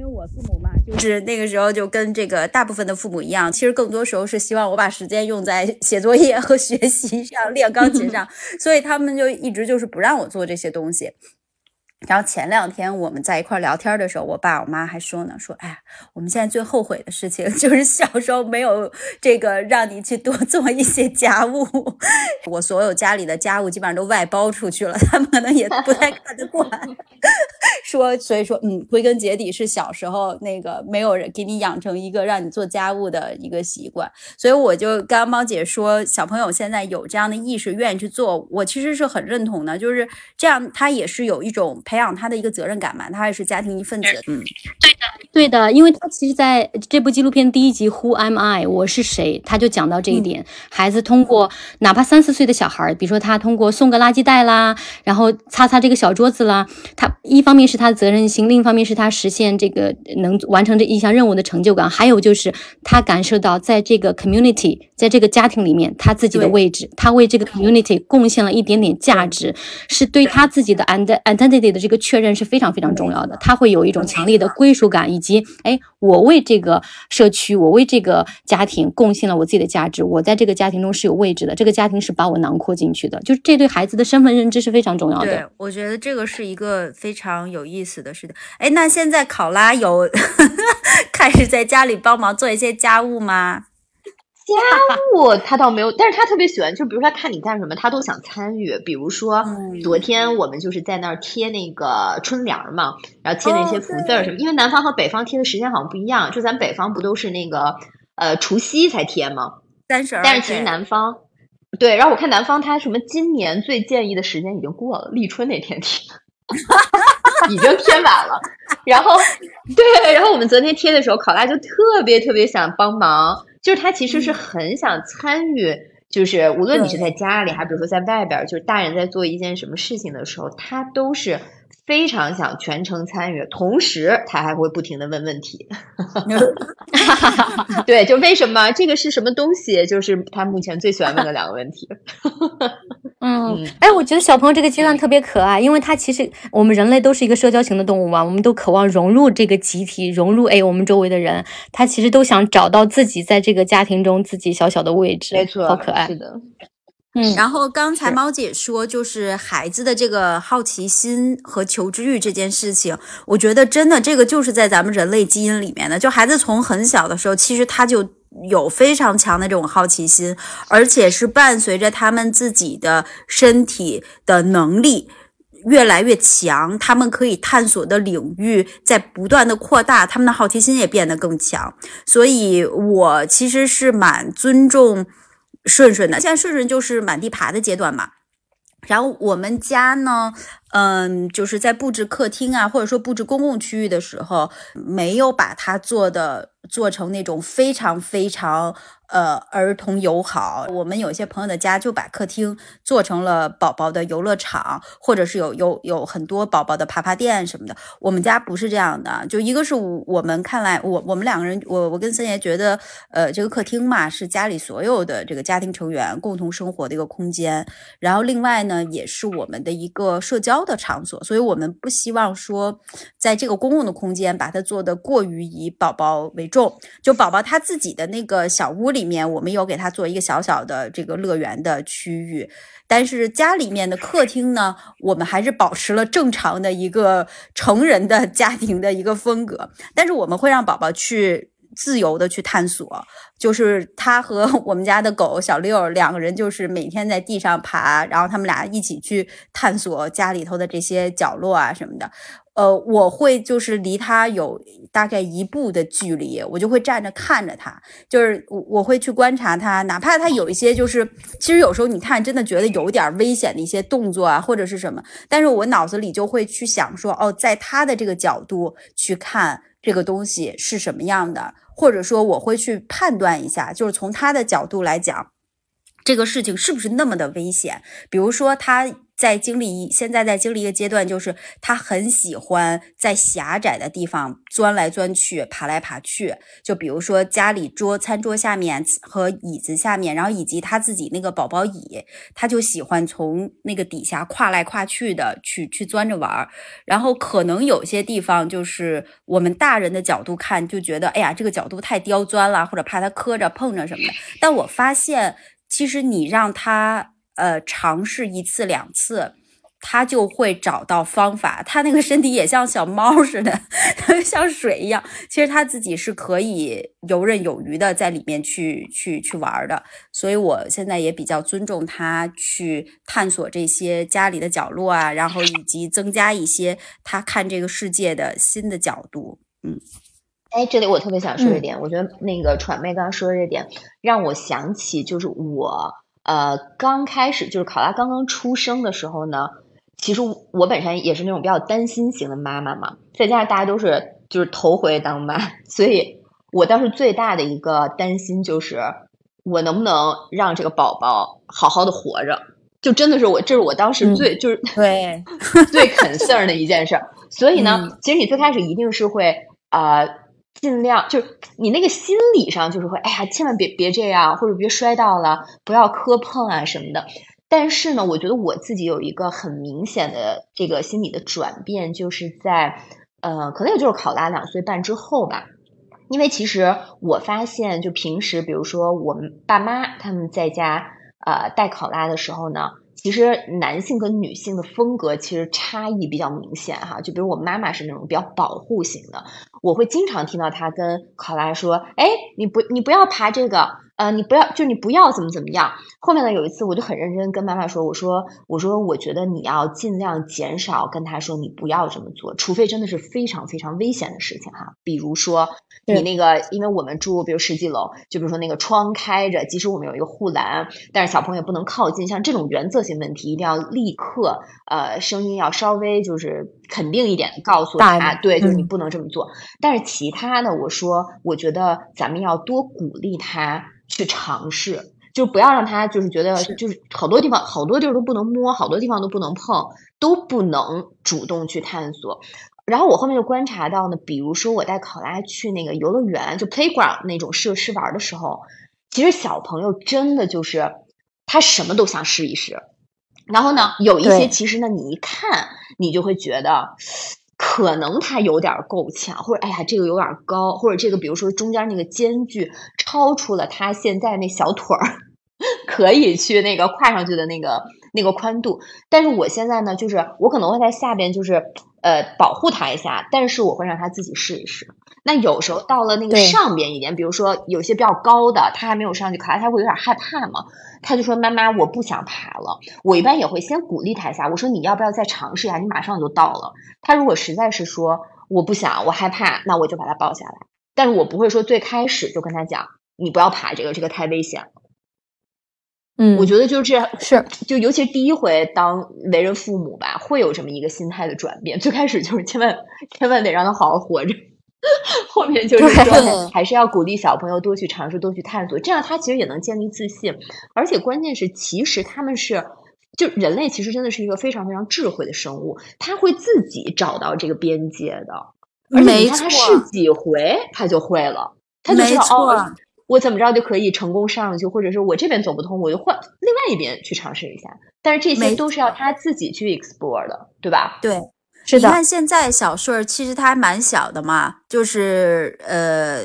因为我父母嘛，就是那个时候就跟这个大部分的父母一样，其实更多时候是希望我把时间用在写作业和学习上、练钢琴上，(laughs) 所以他们就一直就是不让我做这些东西。然后前两天我们在一块聊天的时候，我爸我妈还说呢，说哎呀，我们现在最后悔的事情 (laughs) 就是小时候没有这个让你去多 (laughs) 做一些家务。(laughs) 我所有家里的家务基本上都外包出去了，他们可能也不太看得惯。说，所以说，嗯，归根结底是小时候那个没有人给你养成一个让你做家务的一个习惯，所以我就刚刚猫姐说，小朋友现在有这样的意识，愿意去做，我其实是很认同的，就是这样，他也是有一种培养他的一个责任感嘛，他也是家庭一份子，嗯，对的，对的因为他其实在这部纪录片第一集《Who Am I》我是谁，他就讲到这一点。孩子通过哪怕三四岁的小孩，比如说他通过送个垃圾袋啦，然后擦擦这个小桌子啦，他一方面是他的责任心，另一方面是他实现这个能完成这一项任务的成就感，还有就是他感受到在这个 community，在这个家庭里面他自己的位置，他为这个 community 贡献了一点点价值，是对他自己的 ident- identity 的这个确认是非常非常重要的。他会有一种强烈的归属感，以及哎，我为这个社区，我为这个家庭贡献了我自己的价值，我在这个家庭中是有位置的，这个家庭是把我囊括进去的，就是这对孩子的身份认知是非常重要对的。，我觉得这个是一个非常有意思的事情。哎，那现在考拉有 (laughs) 开始在家里帮忙做一些家务吗？家务他倒没有，但是他特别喜欢，就比如说他看你干什么，他都想参与。比如说嗯昨天我们就是在那儿贴那个春联儿嘛，然后贴那些哦福字儿什么，因为南方和北方贴的时间好像不一样，就咱北方不都是那个呃除夕才贴吗？三十二，但是其实南方对，然后我看南方他什么今年最建议的时间已经过了，立春那天贴。(laughs) 已经贴满了，然后对，然后我们昨天贴的时候，考拉就特别特别想帮忙，就是他其实是很想参与，就是无论你是在家里，还比如说在外边儿，就是大人在做一件什么事情的时候，他都是非常想全程参与，同时他还会不停的问问题。(laughs) 对，就为什么这个是什么东西，就是他目前最喜欢问的两个问题。(laughs) 嗯嗯，哎，我觉得小朋友这个阶段特别可爱，因为他其实我们人类都是一个社交型的动物嘛，我们都渴望融入这个集体，融入哎我们周围的人，他其实都想找到自己在这个家庭中自己小小的位置，没错，好可爱是。的。嗯，然后刚才猫姐说，就是孩子的这个好奇心和求知欲这件事情，我觉得真的这个就是在咱们人类基因里面的。就孩子从很小的时候，其实他就有非常强的这种好奇心，而且是伴随着他们自己的身体的能力越来越强，他们可以探索的领域在不断的扩大，他们的好奇心也变得更强。所以，我其实是蛮尊重顺顺的。现在顺顺就是满地爬的阶段嘛。然后我们家呢，嗯，就是在布置客厅啊，或者说布置公共区域的时候，没有把它做的做成那种非常非常。呃，儿童友好，我们有些朋友的家就把客厅做成了宝宝的游乐场，或者是有有有很多宝宝的爬爬垫什么的。我们家不是这样的，就一个是我们看来，我我们两个人，我我跟森爷觉得，呃，这个客厅嘛，是家里所有的这个家庭成员共同生活的一个空间，然后另外呢，也是我们的一个社交的场所，所以我们不希望说，在这个公共的空间把它做的过于以宝宝为重，就宝宝他自己的那个小屋里。里面我们有给他做一个小小的这个乐园的区域，但是家里面的客厅呢，我们还是保持了正常的一个成人的 (laughs) 家庭的一个风格，但是我们会让宝宝去自由的去探索，就是他和 (laughs) 我们家的狗小六两个人就是每天在地上爬，然后他们俩一起去探索家里头的这些角落啊什么的。呃，我会就是离他有大概一步的距离，我就会站着看着他，就是我我会去观察他，哪怕他有一些就是，其实有时候你看真的觉得有点危险的一些动作啊，或者是什么，但是我脑子里就会去想说，哦，在他的这个角度去看这个东西是什么样的，或者说我会去判断一下，就是从他的角度来讲，这个事情是不是那么的危险，比如说他。在经历现在在经历一个阶段，就是他很喜欢在狭窄的地方钻来钻去、爬来爬去。就比如说家里桌、餐桌下面和椅子下面，然后以及他自己那个宝宝椅，他就喜欢从那个底下跨来跨去的去去钻着玩儿。然后可能有些地方就是我们大人的角度看，就觉得哎呀，这个角度太刁钻了，或者怕他磕着碰着什么的。但我发现，其实你让他。呃，尝试一次两次，他就会找到方法。他那个身体也像小猫似的，(laughs) 像水一样。其实他自己是可以游刃有余的在里面去去去玩的。所以我现在也比较尊重他去探索这些家里的角落啊，然后以及增加一些他看这个世界的新的角度。嗯，哎，这里我特别想说一点，我觉得那个传妹刚刚说的这点让我想起，就是我。呃，刚开始就是考拉刚刚出生的时候呢，其实我本身也是那种比较担心型的妈妈嘛，再加上大家都是就是头回当妈，(laughs) 所以我当时最大的一个担心就是我能不能让这个宝宝好好的活着，就真的是我这是我当时最就是对 (laughs) 最 concern 的一件事。所以呢，其实你最开始一定是会啊。尽量就是你那个心理上就是会，哎呀，千万别别这样，或者别摔到了，不要磕碰啊什么的。但是呢，我觉得我自己有一个很明显的这个心理的转变，就是在呃，可能也就是考拉两岁半之后吧。因为其实我发现，就平时比如说我们爸妈他们在家呃带考拉的时候呢。其实男性跟女性的风格其实差异比较明显哈，就比如我妈妈是那种比较保护型的，我会经常听到她跟考拉说：“哎，你不你不要爬这个，呃，你不要就你不要怎么怎么样。”后面呢有一次我就很认真跟妈妈说：“我说我说我觉得你要尽量减少跟他说你不要这么做，除非真的是非常非常危险的事情哈，比如说。”你那个，因为我们住比如十几楼，就比如说那个窗开着，即使我们有一个护栏，但是小朋友不能靠近。像这种原则性问题，一定要立刻，呃，声音要稍微就是肯定一点，告诉他，对，就是你不能这么做。但是其他的，我说，我觉得咱们要多鼓励他去尝试，就不要让他就是觉得就是好多地方好多地儿都不能摸，好多地方都不能碰，都不能主动去探索。然后我后面就观察到呢，比如说我带考拉去那个游乐园，就 playground 那种设施玩的时候，其实小朋友真的就是他什么都想试一试。然后呢，有一些其实呢，你一看你就会觉得可能他有点够呛，或者哎呀这个有点高，或者这个比如说中间那个间距超出了他现在那小腿儿 (laughs) 可以去那个跨上去的那个那个宽度。但是我现在呢，就是我可能会在下边就是。呃保护他一下，但是我会让他自己试一试。那有时候到了那个上边一点，比如说有些比较高的，他还没有上去爬，他会有点害怕嘛。他就说：“妈妈，我不想爬了。”我一般也会先鼓励他一下，我说：“你要不要再尝试一下？你马上就到了。”他如果实在是说我不想，我害怕，那我就把他抱下来。但是我不会说最开始就跟他讲，你不要爬这个，这个太危险了。嗯，我觉得就是是就尤其是第一回当为人父母吧，会有这么一个心态的转变。最开始就是千万千万得让他好好活着，(laughs) 后面就是说还是要鼓励小朋友多去尝试、多去探索，这样他其实也能建立自信。而且关键是，其实他们是就人类其实真的是一个非常非常智慧的生物，他会自己找到这个边界的。而且没你看他错试几回，他就会了，他就知道哦，我怎么着就可以成功上去，或者是我这边走不通，我就换另外一边去尝试一下。但是这些都是要他自己去 explore 的，对吧？对，是的，你看现在小顺儿其实他还蛮小的嘛，就是呃，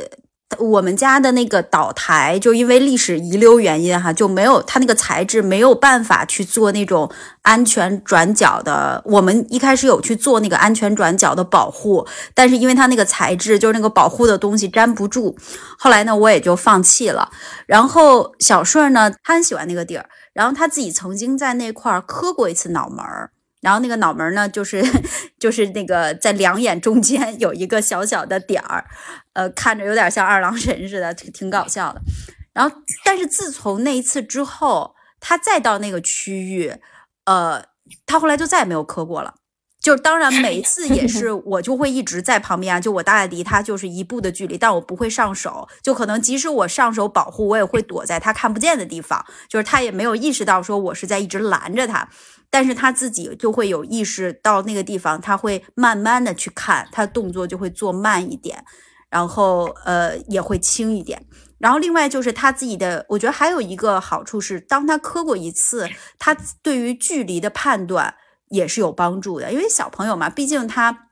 我们家的那个岛台，就因为历史遗留原因哈，就没有它那个材质没有办法去做那种安全转角的。我们一开始有去做那个安全转角的保护，但是因为它那个材质就是那个保护的东西粘不住，后来呢我也就放弃了。然后小顺儿呢，他很喜欢那个地儿，然后他自己曾经在那块磕过一次脑门儿。然后那个脑门儿呢，就是就是那个在两眼中间有一个小小的点儿，呃，看着有点像二郎神似的，挺挺搞笑的。然后，但是自从那一次之后，他再到那个区域，呃，他后来就再也没有磕过了。就当然每一次也是 (laughs) 我就会一直在旁边啊，就我大概离他就是一步的距离，但我不会上手，就可能即使我上手保护，我也会躲在他看不见的地方，就是他也没有意识到说我是在一直拦着他，但是他自己就会有意识到那个地方，他会慢慢的去看，他动作就会做慢一点，然后呃也会轻一点。然后另外就是他自己的，我觉得还有一个好处是，当他磕过一次，他对于距离的判断也是有帮助的，因为小朋友嘛，毕竟他。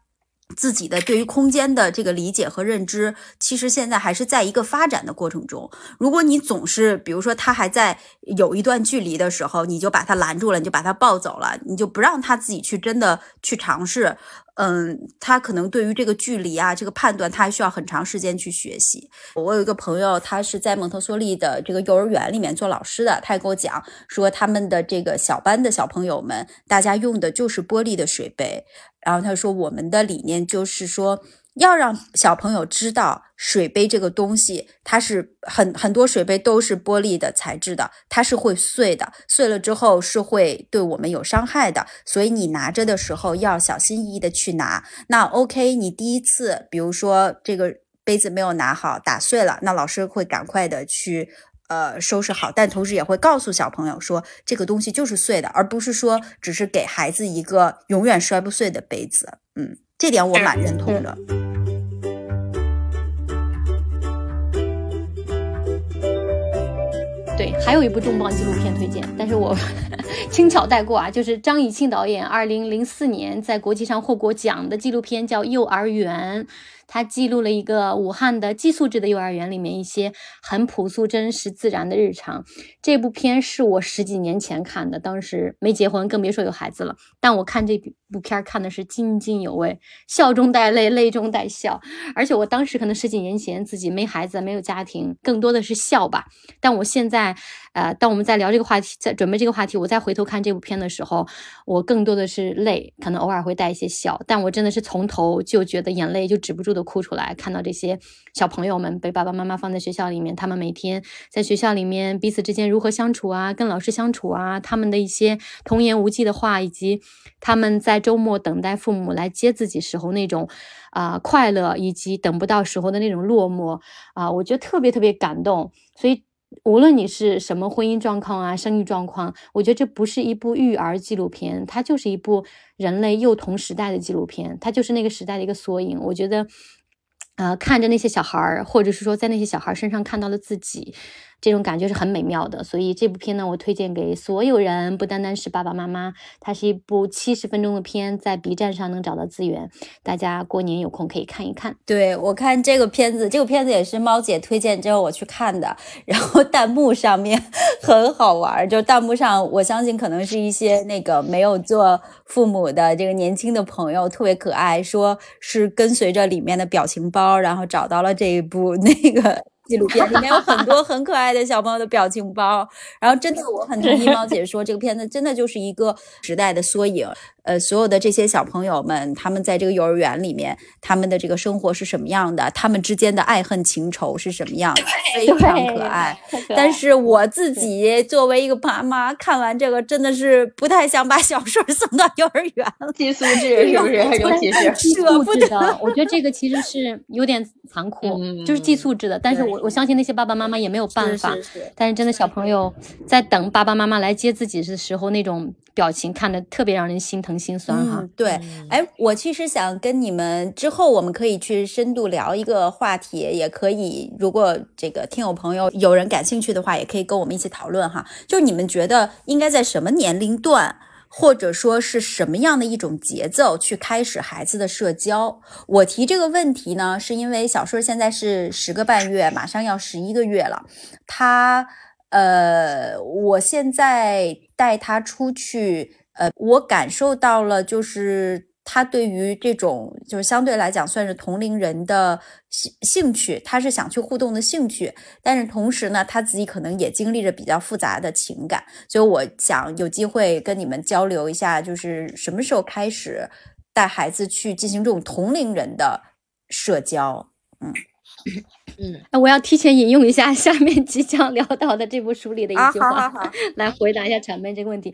自己的对于空间的这个理解和认知，其实现在还是在一个发展的过程中。如果你总是，比如说他还在有一段距离的时候，你就把他拦住了，你就把他抱走了，你就不让他自己去真的去尝试，嗯，他可能对于这个距离啊，这个判断，他还需要很长时间去学习。我有一个朋友，他是在蒙特梭利的这个幼儿园里面做老师的，他也跟我讲说，他们的这个小班的小朋友们，大家用的就是玻璃的水杯。然后他说，我们的理念就是说，要让小朋友知道，水杯这个东西，它是很很多水杯都是玻璃的材质的，它是会碎的，碎了之后是会对我们有伤害的，所以你拿着的时候要小心翼翼的去拿。那 OK，你第一次，比如说这个杯子没有拿好，打碎了，那老师会赶快的去。呃，收拾好，但同时也会告诉小朋友说，这个东西就是碎的，而不是说只是给孩子一个永远摔不碎的杯子。嗯，这点我蛮认同的。对，还有一部重磅纪录片推荐，但是我 (laughs) 轻巧带过啊，就是张以庆导演二零零四年在国际上获过奖的纪录片，叫《幼儿园》。他记录了一个武汉的寄宿制的幼儿园里面一些很朴素、真实、自然的日常。这部片是我十几年前看的，当时没结婚，更别说有孩子了。但我看这部片看的是津津有味，笑中带泪，泪中带笑。而且我当时可能十几年前自己没孩子、没有家庭，更多的是笑吧。但我现在，呃，当我们在聊这个话题，在准备这个话题，我再回头看这部片的时候，我更多的是泪，可能偶尔会带一些笑。但我真的是从头就觉得眼泪就止不住的哭出来，看到这些小朋友们被爸爸妈妈放在学校里面，他们每天在学校里面彼此之间如何相处啊，跟老师相处啊，他们的一些童言无忌的话，以及他们在周末等待父母来接自己时候那种啊、快乐，以及等不到时候的那种落寞啊、我觉得特别特别感动。所以无论你是什么婚姻状况啊、生育状况，我觉得这不是一部育儿纪录片，它就是一部人类幼童时代的纪录片，它就是那个时代的一个缩影。我觉得。呃，看着那些小孩儿，或者是说在那些小孩身上看到了自己，这种感觉是很美妙的。所以这部片呢，我推荐给所有人，不单单是爸爸妈妈。它是一部七十分钟的片，在 B 站上能找到资源，大家过年有空可以看一看。对我看这个片子，这个片子也是猫姐推荐之后我去看的，然后弹幕上面 (laughs) 很好玩，就弹幕上我相信可能是一些那个没有做父母的这个年轻的朋友特别可爱，说是跟随着里面的表情包，然后找到了这一部那个。纪录片里面有很多很可爱的小朋友的表情包，然后真的我很同意猫姐说，这个片子真的就是一个时代的缩影。呃，所有的这些小朋友们，他们在这个幼儿园里面，他们的这个生活是什么样的？他们之间的爱恨情仇是什么样的？非常可爱。但是我自己作为一个爸妈，看完这个真的是不太想把小顺送到幼儿园了。寄宿制是不是？尤其是舍不得。我觉得这个其实是有点残酷，就是寄宿制的。但是我我相信那些爸爸妈妈也没有办法。但是真的小朋友在等爸爸妈妈来接自己的时候，那种。表情看的特别让人心疼心酸哈，对，哎，我其实想跟你们之后我们可以去深度聊一个话题，也可以，如果这个听友朋友有人感兴趣的话，也可以跟我们一起讨论哈。就你们觉得应该在什么年龄段，或者说是什么样的一种节奏去开始孩子的社交？我提这个问题呢，是因为小顺现在是十个半月，马上要十一个月了，他。呃，我现在带他出去，呃，我感受到了，就是他对于这种，就是相对来讲算是同龄人的兴兴趣，他是想去互动的兴趣，但是同时呢，他自己可能也经历着比较复杂的情感，所以我想有机会跟你们交流一下，就是什么时候开始带孩子去进行这种同龄人的社交，嗯。嗯，那我要提前引用一下下面即将聊到的这部书里的一句话，(laughs) 来回答一下谄媚这个问题。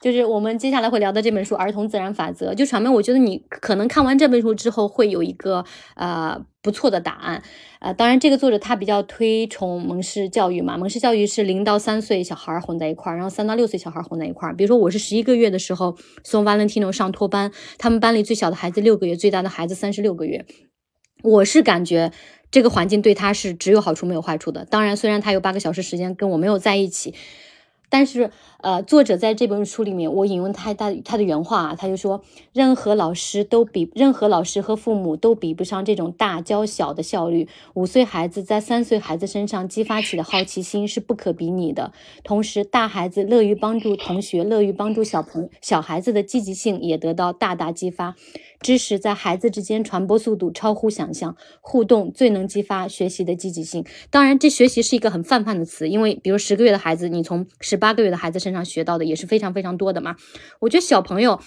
就是我们接下来会聊的这本书《儿童自然法则》。就谄媚，我觉得你可能看完这本书之后会有一个呃不错的答案。呃，当然这个作者他比较推崇蒙氏教育嘛，蒙氏教育是零到三岁小孩混在一块儿，然后三到六岁小孩混在一块儿。比如说我是十一个月的时候送 Valentino 上托班，他们班里最小的孩子六个月，最大的孩子三十六个月。我是感觉。这个环境对他是只有好处没有坏处的。当然，虽然他有八个小时时间跟我没有在一起，但是，呃，作者在这本书里面，我引用他他他的原话啊，他就说，任何老师都比任何老师和父母都比不上这种大教小的效率。五岁孩子在三岁孩子身上激发起的好奇心是不可比拟的。同时，大孩子乐于帮助同学，乐于帮助小朋小孩子的积极性也得到大大激发。知识在孩子之间传播速度超乎想象，互动最能激发学习的积极性。当然，这学习是一个很泛泛的词，因为比如十个月的孩子，你从十八个月的孩子身身上学到的也是非常非常多的嘛。我觉得小朋友，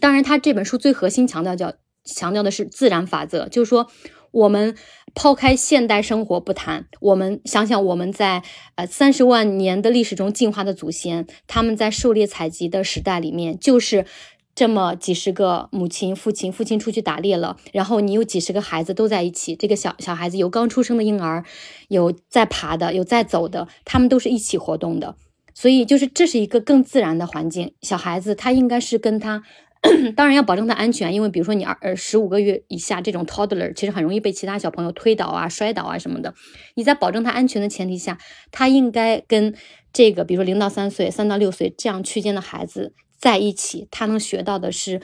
当然他这本书最核心强调叫强调的是自然法则，就是说我们抛开现代生活不谈，我们想想我们在呃三十万年的历史中进化的祖先，他们在狩猎采集的时代里面就是。这么几十个母亲、父亲，父亲出去打猎了，然后你有几十个孩子都在一起。这个小小孩子有刚出生的婴儿，有在爬的，有在走的，他们都是一起活动的。所以就是这是一个更自然的环境。小孩子他应该是跟他，(clears throat) 当然要保证他安全，因为比如说你二十五个月以下这种 toddler，其实很容易被其他小朋友推倒啊、摔倒啊什么的。你在保证他安全的前提下，他应该跟这个，比如说零到三岁、三到六岁这样区间的孩子。在一起，他能学到的是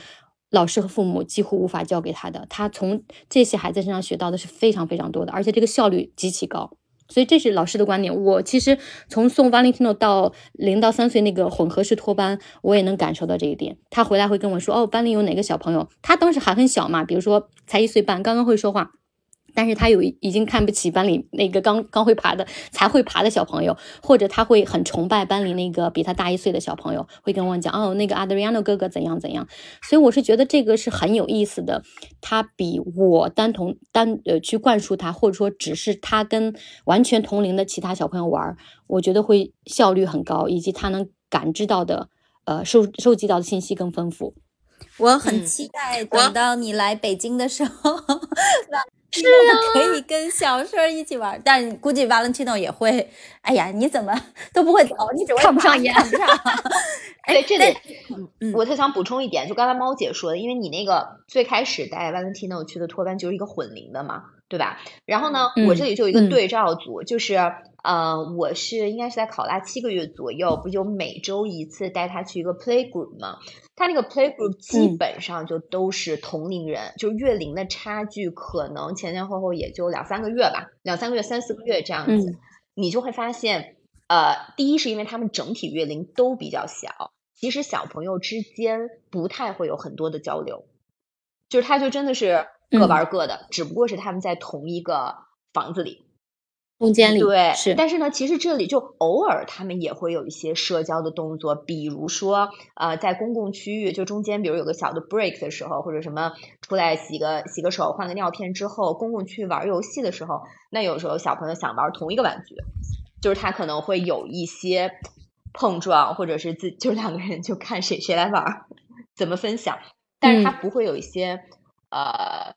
老师和父母几乎无法教给他的。他从这些孩子身上学到的是非常非常多的，而且这个效率极其高。所以这是老师的观点。我其实从送 Valentino 到零到三岁那个混合式托班，我也能感受到这一点。他回来会跟我说：“哦，班里有哪个小朋友？他当时还很小嘛，比如说才一岁半，刚刚会说话。”但是他有已经看不起班里那个刚刚会爬的才会爬的小朋友，或者他会很崇拜班里那个比他大一岁的小朋友，会跟我讲哦，那个 Adriano 哥哥怎样怎样。所以我是觉得这个是很有意思的，他比我单同单呃去灌输他，或者说只是他跟完全同龄的其他小朋友玩，我觉得会效率很高，以及他能感知到的呃收 (laughs) 收集到的信息更丰富。我很期待等到你来北京的时候。(laughs) 是啊，(laughs) 可以跟小顺一起玩，但估计 Valentino 也会，哎呀，你怎么都不会走？你只会看不上眼，看不上。对，这里嗯我特想补充一点，就刚才猫姐说的，因为你那个最开始带 Valentino 去的托班就是一个混龄的嘛，对吧？然后呢，我这里就有一个嗯对照组，就是呃，我是应该是在考拉七个月左右，不就每周一次带他去一个 play group 嘛？他那个 play group 基嗯本上就都是同龄人，就是月龄的差距可能前前后后也就两三个月吧，两三个月、三四个月这样子，嗯你就会发现，呃，第一是因为他们整体月龄都比较小，其实小朋友之间不太会有很多的交流，就是他就真的是各嗯玩各的，只不过是他们在同一个房子里。空间里对，是，但是呢，其实这里就偶尔他们也会有一些社交的动作，比如说，呃，在公共区域就中间，比如有个小的 break 的时候，或者什么出来洗个洗个手、换个尿片之后，公共区域玩游戏的时候，那有时候小朋友想玩同一个玩具，就是他可能会有一些碰撞，或者是自就两个人就看谁谁来玩儿，怎么分享，但是他不会有一些、呃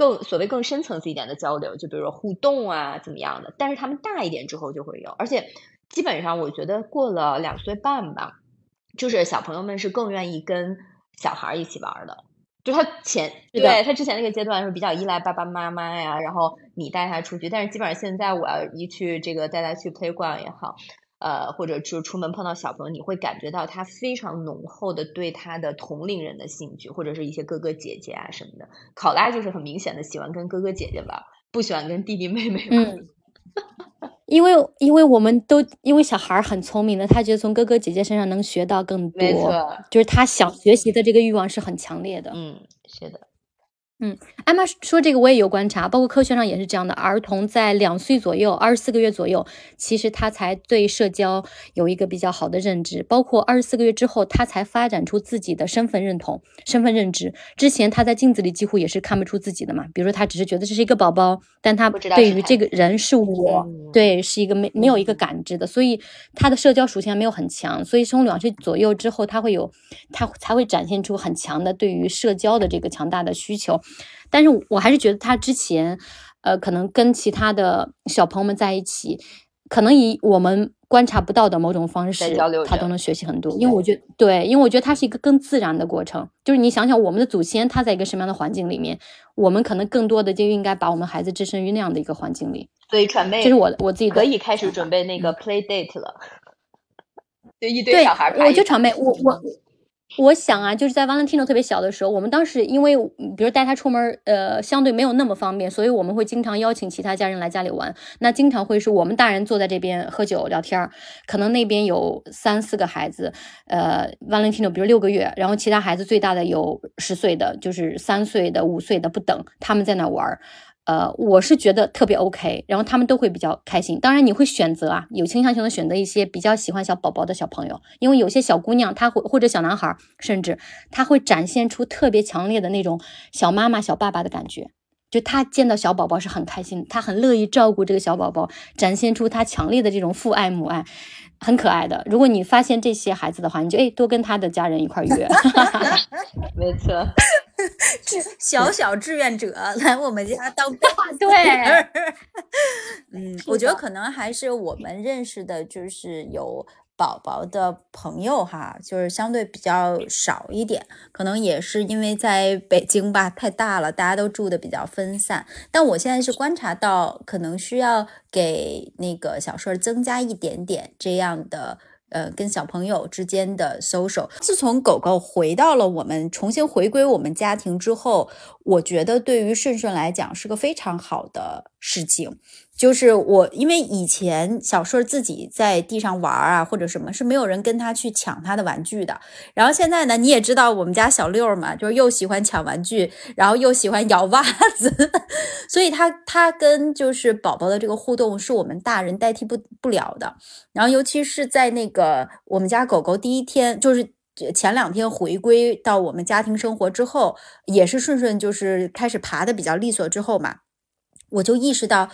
更所谓更深层次一点的交流，就比如说互动啊怎么样的。但是他们大一点之后就会有，而且基本上我觉得过了两岁半吧，就是小朋友们是更愿意跟小孩儿一起玩儿的。就他前对他之前那个阶段是比较依赖爸爸妈妈呀，然后你带他出去，但是基本上现在我要一去这个带他去 playground 也好，呃，或者就出门碰到小朋友，你会感觉到他非常浓厚的对他的同龄人的兴趣，或者是一些哥哥姐姐啊什么的。考拉就是很明显的喜欢跟哥哥姐姐玩，不喜欢跟弟弟妹妹玩。嗯，(laughs) 因为因为我们都因为小孩儿很聪明的，他觉得从哥哥姐姐身上能学到更没多，错，就是他想学习的这个欲望是很强烈的。嗯，是的，艾玛说这个我也有观察，包括科学上也是这样的。儿童在两岁左右，二十四个月左右，其实他才对社交有一个比较好的认知，包括二十四个月之后，他才发展出自己的身份认同、身份认知。之前他在镜子里几乎也是看不出自己的嘛，比如说他只是觉得这是一个宝宝，但他对于这个人是我，嗯对，是一个没没有一个感知的，所以他的社交属性还没有很强，所以从两岁左右之后，他会有，他才会展现出很强的对于社交的这个强大的需求。但是我还是觉得他之前，呃，可能跟其他的小朋友们在一起，可能以我们观察不到的某种方式他都能学习很多。因为我觉得，对，因为我觉得它是一个更自然的过程。就是你想想，我们的祖先他在一个什么样的环境里面，我们可能更多的就应该把我们孩子置身于那样的一个环境里。所以传媒这是我我自己可以开始准备那个 play date 了，(laughs) 就一堆对小孩我就传媒，我我 (laughs) 我想啊，就是在 Valentino 特别小的时候，我们当时因为比如带他出门，呃，相对没有那么方便，所以我们会经常邀请其他家人来家里玩。那经常会是我们大人坐在这边喝酒聊天，可能那边有三四个孩子，呃，Valentino 比如六个月，然后其他孩子最大的有十岁的，就是三岁的、五岁的不等，他们在那玩。呃，我是觉得特别 OK，然后他们都会比较开心。当然，你会选择啊，有倾向性的选择一些比较喜欢小宝宝的小朋友，因为有些小姑娘她会或者小男孩，甚至他会展现出特别强烈的那种小妈妈、小爸爸的感觉。就他见到小宝宝是很开心，他很乐意照顾这个小宝宝，展现出他强烈的这种父爱母爱，很可爱的。如果你发现这些孩子的话，你就哎多跟他的家人一块约。(laughs) 没错，(laughs) 小小志愿者来我们家 (laughs) 当对，(laughs) 嗯，我觉得可能还是我们认识的，就是有宝宝的朋友哈，就是相对比较少一点，可能也是因为在北京吧太大了，大家都住的比较分散。但我现在是观察到，可能需要给那个小顺增加一点点这样的。呃，跟小朋友之间的 social，自从狗狗回到了我们重新回归我们家庭之后，我觉得对于顺顺来讲是个非常好的事情。就是我，因为以前小顺自己在地上玩啊，或者什么是没有人跟他去抢他的玩具的。然后现在呢，你也知道我们家小六儿嘛，就是又喜欢抢玩具，然后又喜欢咬袜子，(laughs) 所以他他跟就是宝宝的这个互动是我们大人代替不不了的。然后尤其是在那个我们家狗狗第一天，就是前两天回归到我们家庭生活之后，也是顺顺就是开始爬的比较利索之后嘛，我就意识到。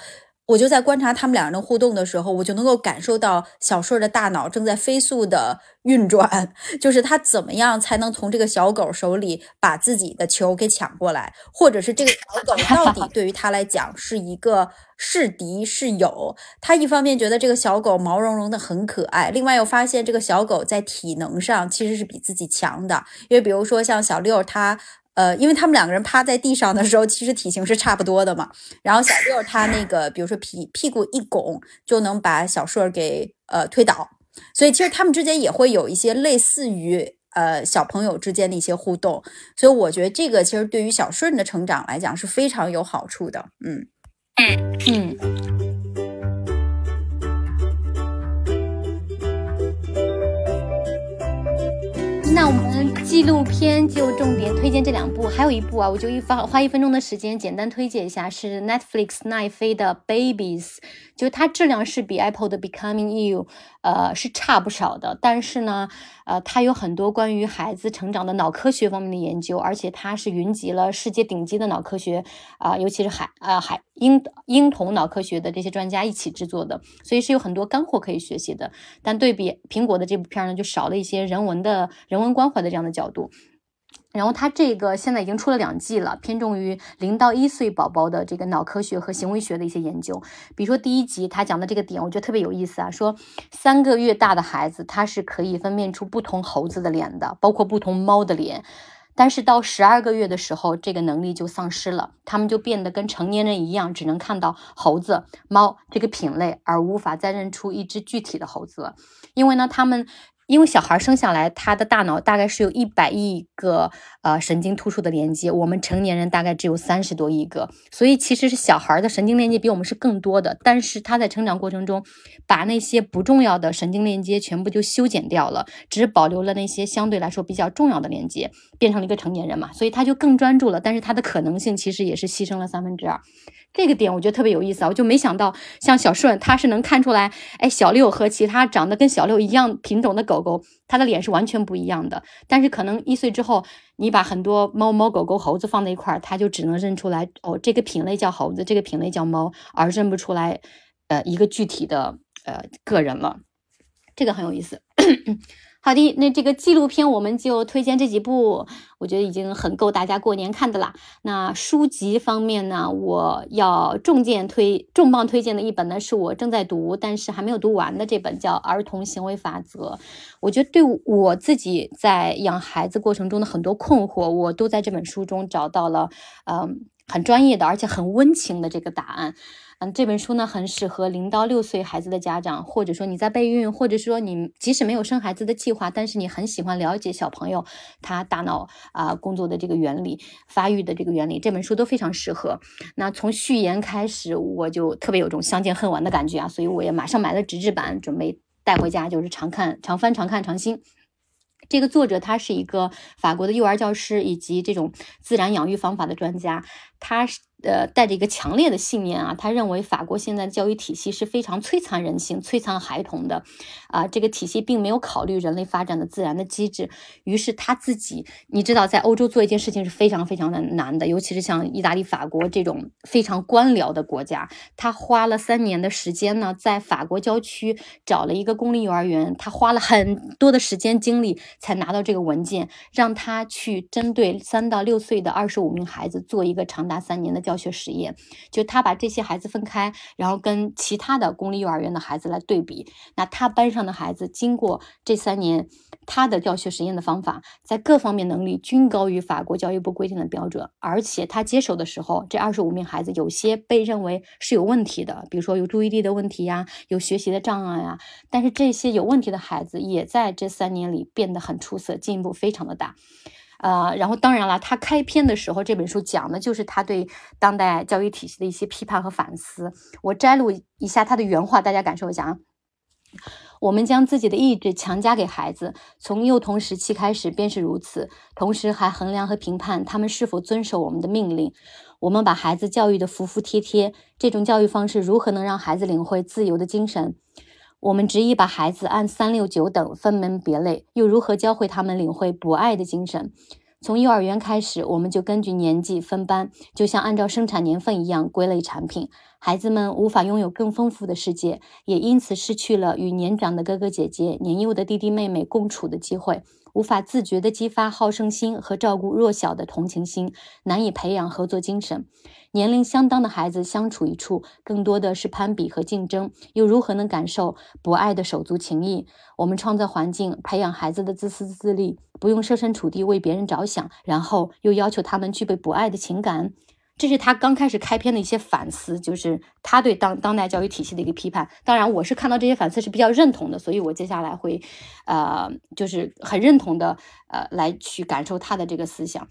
我就在观察他们两人的互动的时候，我就能够感受到小顺儿的大脑正在飞速的运转，(laughs) 就是他怎么样才能从这个小狗手里把自己的球给抢过来，或者是这个小狗到底对于他来讲是一个是敌是友？他一方面觉得这个小狗毛茸茸的很可爱，另外又发现这个小狗在体能上其实是比自己强的，因为比如说像小六他。呃，因为他们两个人趴在地上的时候，其实体型是差不多的嘛。然后小六他那个，比如说屁屁股一拱，就能把小顺给呃推倒。所以其实他们之间也会有一些类似于呃小朋友之间的一些互动。所以我觉得这个其实对于小顺的成长来讲是非常有好处的。嗯嗯嗯。那我们纪录片就重点推荐这两部，还有一部啊，我就一发花一分钟的时间简单推荐一下，是 Netflix 奈飞的 Babies，就它质量是比 Apple 的 Becoming You，呃是差不少的，但是呢，呃它有很多关于孩子成长的脑科学方面的研究，而且它是云集了世界顶级的脑科学啊，尤其是海啊海婴婴童脑科学的这些专家一起制作的，所以是有很多干货可以学习的。但对比苹果的这部片儿呢，就少了一些人文的人文。关怀的这样的角度，然后它这个现在已经出了两季了，偏重于零到一岁宝宝的这个脑科学和行为学的一些研究。比如说第一集他讲的这个点，我觉得特别有意思啊，说三个月大的孩子他是可以分辨出不同猴子的脸的，包括不同猫的脸，但是到十二个月的时候，这个能力就丧失了，他们就变得跟成年人一样，只能看到猴子、猫这个品类，而无法再认出一只具体的猴子了，因为呢，他们。因为小孩生下来，他的大脑大概是有一百亿个呃神经突触的连接，我们成年人大概只有三十多亿个，所以其实是小孩的神经连接比我们是更多的。但是他在成长过程中，把那些不重要的神经链接全部就修剪掉了，只保留了那些相对来说比较重要的连接，变成了一个成年人嘛，所以他就更专注了。但是他的可能性其实也是牺牲了三分之二。这个点我觉得特别有意思啊，我就没想到像小顺，他是能看出来，哎，小六和其他长得跟小六一样品种的狗狗，它的脸是完全不一样的。但是可能一岁之后，你把很多猫猫狗狗猴子放在一块儿，它就只能认出来，哦，这个品类叫猴子，这个品类叫猫，而认不出来，呃，一个具体的呃个人了。这个很有意思。好的，那这个纪录片我们就推荐这几部，我觉得已经很够大家过年看的啦。那书籍方面呢，我要重件推重磅推荐的一本呢，是我正在读但是还没有读完的这本，叫《儿童行为法则》。我觉得对我自己在养孩子过程中的很多困惑，我都在这本书中找到了，嗯，很专业的而且很温情的这个答案。嗯，这本书呢很适合零到六岁孩子的家长，或者说你在备孕，或者说你即使没有生孩子的计划，但是你很喜欢了解小朋友他大脑啊工作的这个原理、发育的这个原理，这本书都非常适合。那从序言开始，我就特别有种相见恨晚的感觉啊，所以我也马上买了纸质版，准备带回家，就是常看、常翻、常看、常新。这个作者他是一个法国的幼儿教师以及这种自然养育方法的专家，他是。呃，带着一个强烈的信念啊，他认为法国现在的教育体系是非常摧残人性、摧残孩童的，啊，这个体系并没有考虑人类发展的自然的机制。于是他自己，你知道，在欧洲做一件事情是非常非常的难的，尤其是像意大利、法国这种非常官僚的国家，他花了三年的时间呢，在法国郊区找了一个公立幼儿园，他花了很多的时间精力才拿到这个文件，让他去针对三到六岁的二十五名孩子做一个长达三年的。教学实验，就他把这些孩子分开，然后跟其他的公立幼儿园的孩子来对比。那他班上的孩子经过这三年，他的教学实验的方法，在各方面能力均高于法国教育部规定的标准。而且他接手的时候，这二十五名孩子有些被认为是有问题的，比如说有注意力的问题呀，有学习的障碍呀。但是这些有问题的孩子也在这三年里变得很出色，进步非常的大。呃，然后当然了，他开篇的时候，这本书讲的就是他对当代教育体系的一些批判和反思。我摘录一下他的原话，大家感受一下啊。我们将自己的意志强加给孩子，从幼童时期开始便是如此，同时还衡量和评判他们是否遵守我们的命令。我们把孩子教育的服服帖帖，这种教育方式如何能让孩子领会自由的精神？我们执意把孩子按三六九等分门别类，又如何教会他们领会博爱的精神？从幼儿园开始，我们就根据年纪分班，就像按照生产年份一样归类产品。孩子们无法拥有更丰富的世界，也因此失去了与年长的哥哥姐姐、年幼的弟弟妹妹共处的机会。无法自觉地激发好胜心和照顾弱小的同情心，难以培养合作精神。年龄相当的孩子相处一处，更多的是攀比和竞争，又如何能感受博爱的手足情谊？我们创造环境，培养孩子的自私自利，不用设身处地为别人着想，然后又要求他们具备博爱的情感。这是他刚开始开篇的一些反思，就是他对当当代教育体系的一个批判。当然，我是看到这些反思是比较认同的，所以我接下来会，呃，就是很认同的，呃，来去感受他的这个思想。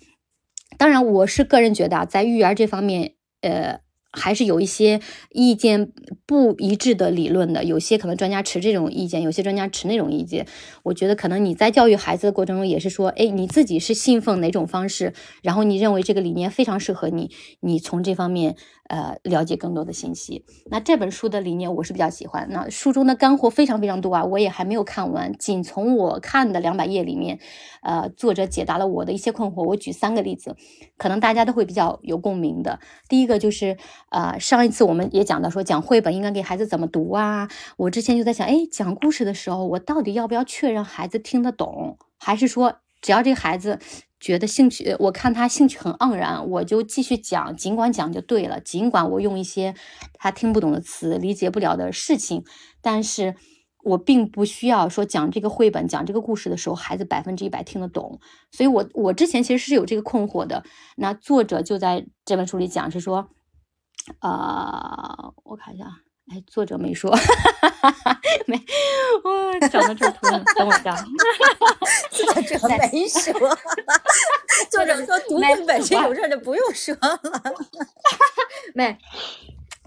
当然，我是个人觉得啊，在育儿这方面，呃。还是有一些意见不一致的理论的，有些可能专家持这种意见，有些专家持那种意见。我觉得可能你在教育孩子的过程中，也是说，哎，你自己是信奉哪种方式，然后你认为这个理念非常适合你，你从这方面。呃，了解更多的信息。那这本书的理念我是比较喜欢。那书中的干货非常非常多啊，我也还没有看完。仅从我看的两百页里面，呃，作者解答了我的一些困惑。我举三个例子，可能大家都会比较有共鸣的。第一个就是，呃，上一次我们也讲到说，讲绘本应该给孩子怎么读啊？我之前就在想，哎，讲故事的时候，我到底要不要确认孩子听得懂，还是说只要这个孩子。觉得兴趣，我看他兴趣很盎然，我就继续讲，尽管讲就对了。尽管我用一些他听不懂的词，理解不了的事情，但是我并不需要说讲这个绘本、讲这个故事的时候，孩子百分之一百听得懂。所以，我我之前其实是有这个困惑的。那作者就在这本书里讲，是说，啊，我看一下。哎，作者没说，(laughs) 没，我找到这图，等我一下。作者没说，作者说读绘本身有事儿就不用说了。(laughs) 没，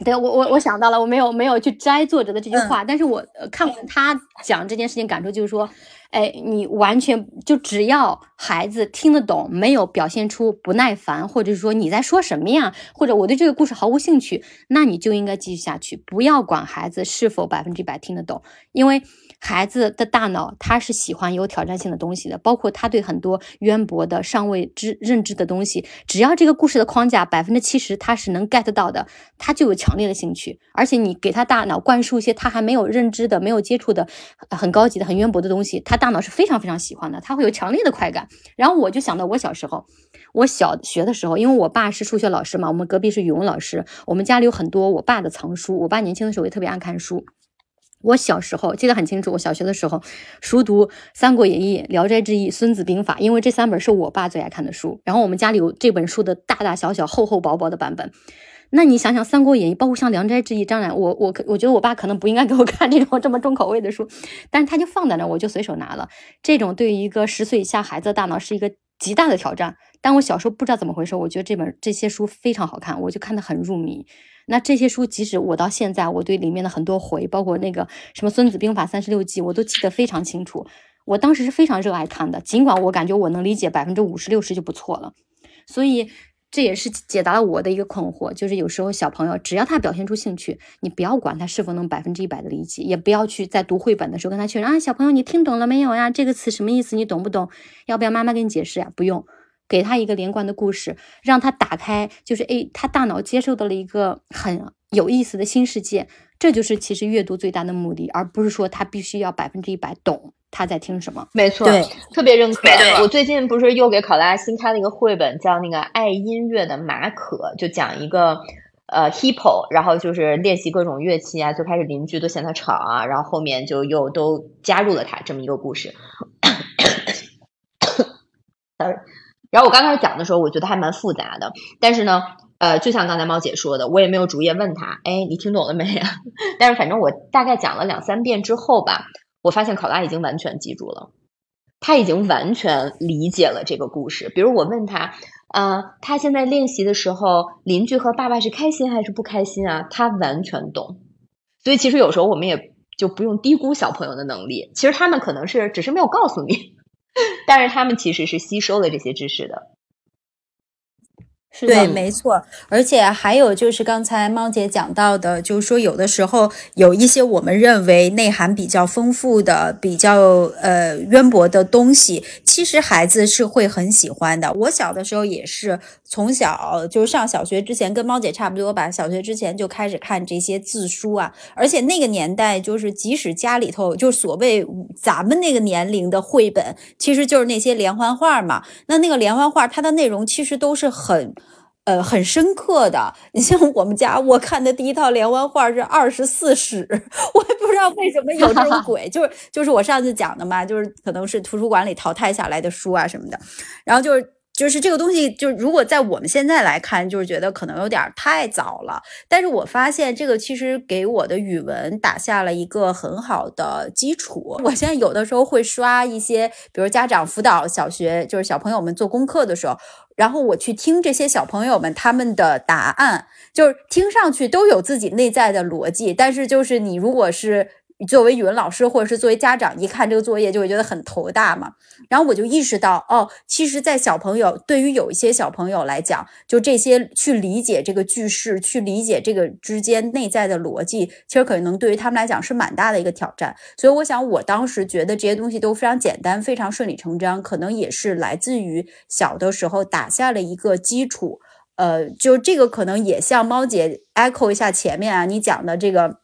对我我我想到了，我没有没有去摘作者的这句话，但是我看完他讲这件事情，感受就是说。哎，你完全就只要孩子听得懂，没有表现出不耐烦，或者是说你在说什么呀，或者我对这个故事毫无兴趣，那你就应该继续下去，不要管孩子是否百分之百听得懂，因为。孩子的大脑，他是喜欢有挑战性的东西的，包括他对很多渊博的、尚未知认知的东西，只要这个故事的框架百分之七十他是能 get 到的，他就有强烈的兴趣。而且你给他大脑灌输一些他还没有认知的、没有接触的、很高级的、很渊博的东西，他大脑是非常非常喜欢的，他会有强烈的快感。然后我就想到我小时候，我小学的时候，因为我爸是数学老师嘛，我们隔壁是语文老师，我们家里有很多我爸的藏书，我爸年轻的时候也特别爱看书。我小时候记得很清楚，我小学的时候熟读《三国演义》《聊斋志异》《孙子兵法》，因为这三本是我爸最爱看的书。然后我们家里有这本书的大大小小、厚厚薄薄的版本。那你想想，《三国演义》包括像《聊斋志异》，当然我我我觉得我爸可能不应该给我看这种这么重口味的书，但是他就放在那，我就随手拿了。这种对于一个十岁以下孩子的大脑是一个极大的挑战。但我小时候不知道怎么回事，我觉得这本这些书非常好看，我就看得很入迷。那这些书，即使我到现在，我对里面的很多回，包括那个什么《孙子兵法》三十六计，我都记得非常清楚。我当时是非常热爱看的，尽管我感觉我能理解百分之五十六十就不错了。所以这也是解答了我的一个困惑，就是有时候小朋友只要他表现出兴趣，你不要管他是否能百分之一百的理解，也不要去在读绘本的时候跟他确认啊，小朋友你听懂了没有呀？这个词什么意思？你懂不懂？要不要妈妈给你解释呀？不用。给他一个连贯的故事，让他打开，就是诶，他大脑接受到了一个很有意思的新世界。这就是其实阅读最大的目的，而不是说他必须要百分之一百懂他在听什么。没错，对，特别认可。我最近不是又给考拉新开了一个绘本，叫那个《爱音乐的马可》，就讲一个呃 hippo，然后就是练习各种乐器啊，最开始邻居都嫌他吵啊，然后后面就又都加入了他这么一个故事。(coughs) (coughs) Sorry。然后我刚开始讲的时候，我觉得还蛮复杂的，但是呢，呃，就像刚才猫姐说的，我也没有逐页问他，哎，你听懂了没呀？(laughs) 但是反正我大概讲了两三遍之后吧，我发现考拉已经完全记住了，他已经完全理解了这个故事。比如我问他，呃，他现在练习的时候，邻居和爸爸是开心还是不开心啊？他完全懂。所以其实有时候我们也就不用低估小朋友的能力，其实他们可能是只是没有告诉你。但是他们其实是吸收了这些知识的。是对，没错。而且还有就是刚才猫姐讲到的，就是说有的时候有一些我们认为内涵比较丰富的、比较呃渊博的东西，其实孩子是会很喜欢的。我小的时候也是，从小就是上小学之前跟猫姐差不多吧，小学之前就开始看这些字书啊。而且那个年代，就是即使家里头就所谓咱们那个年龄的绘本，其实就是那些连环画嘛。那那个连环画，它的内容其实都是很。呃，很深刻的。你像我们家，我看的第一套连环画是《二十四史》，(laughs) 我也不知道为什么有这种 (laughs) 鬼，就是就是我上次讲的嘛，就是可能是图书馆里淘汰下来的书啊什么的。然后就是就是这个东西，就是如果在我们现在来看，就是觉得可能有点太早了。但是我发现这个其实给我的语文打下了一个很好的基础。我现在有的时候会刷一些，比如家长辅导小学，就是小朋友们做功课的时候。然后我去听这些小朋友们他们的答案，就是听上去都有自己内在的逻辑，但是就是你如果是作为语文老师或者是作为家长，一看这个作业就会觉得很头大嘛。然后我就意识到，哦，其实，在小朋友对于有一些小朋友来讲，就这些去理解这个句式，去理解这个之间内在的逻辑，其实可能对于他们来讲是蛮大的一个挑战。所以，我想我当时觉得这些东西都非常简单，非常顺理成章，可能也是来自于小的时候打下了一个基础。呃，就这个可能也像猫姐 echo 一下前面啊，你讲的这个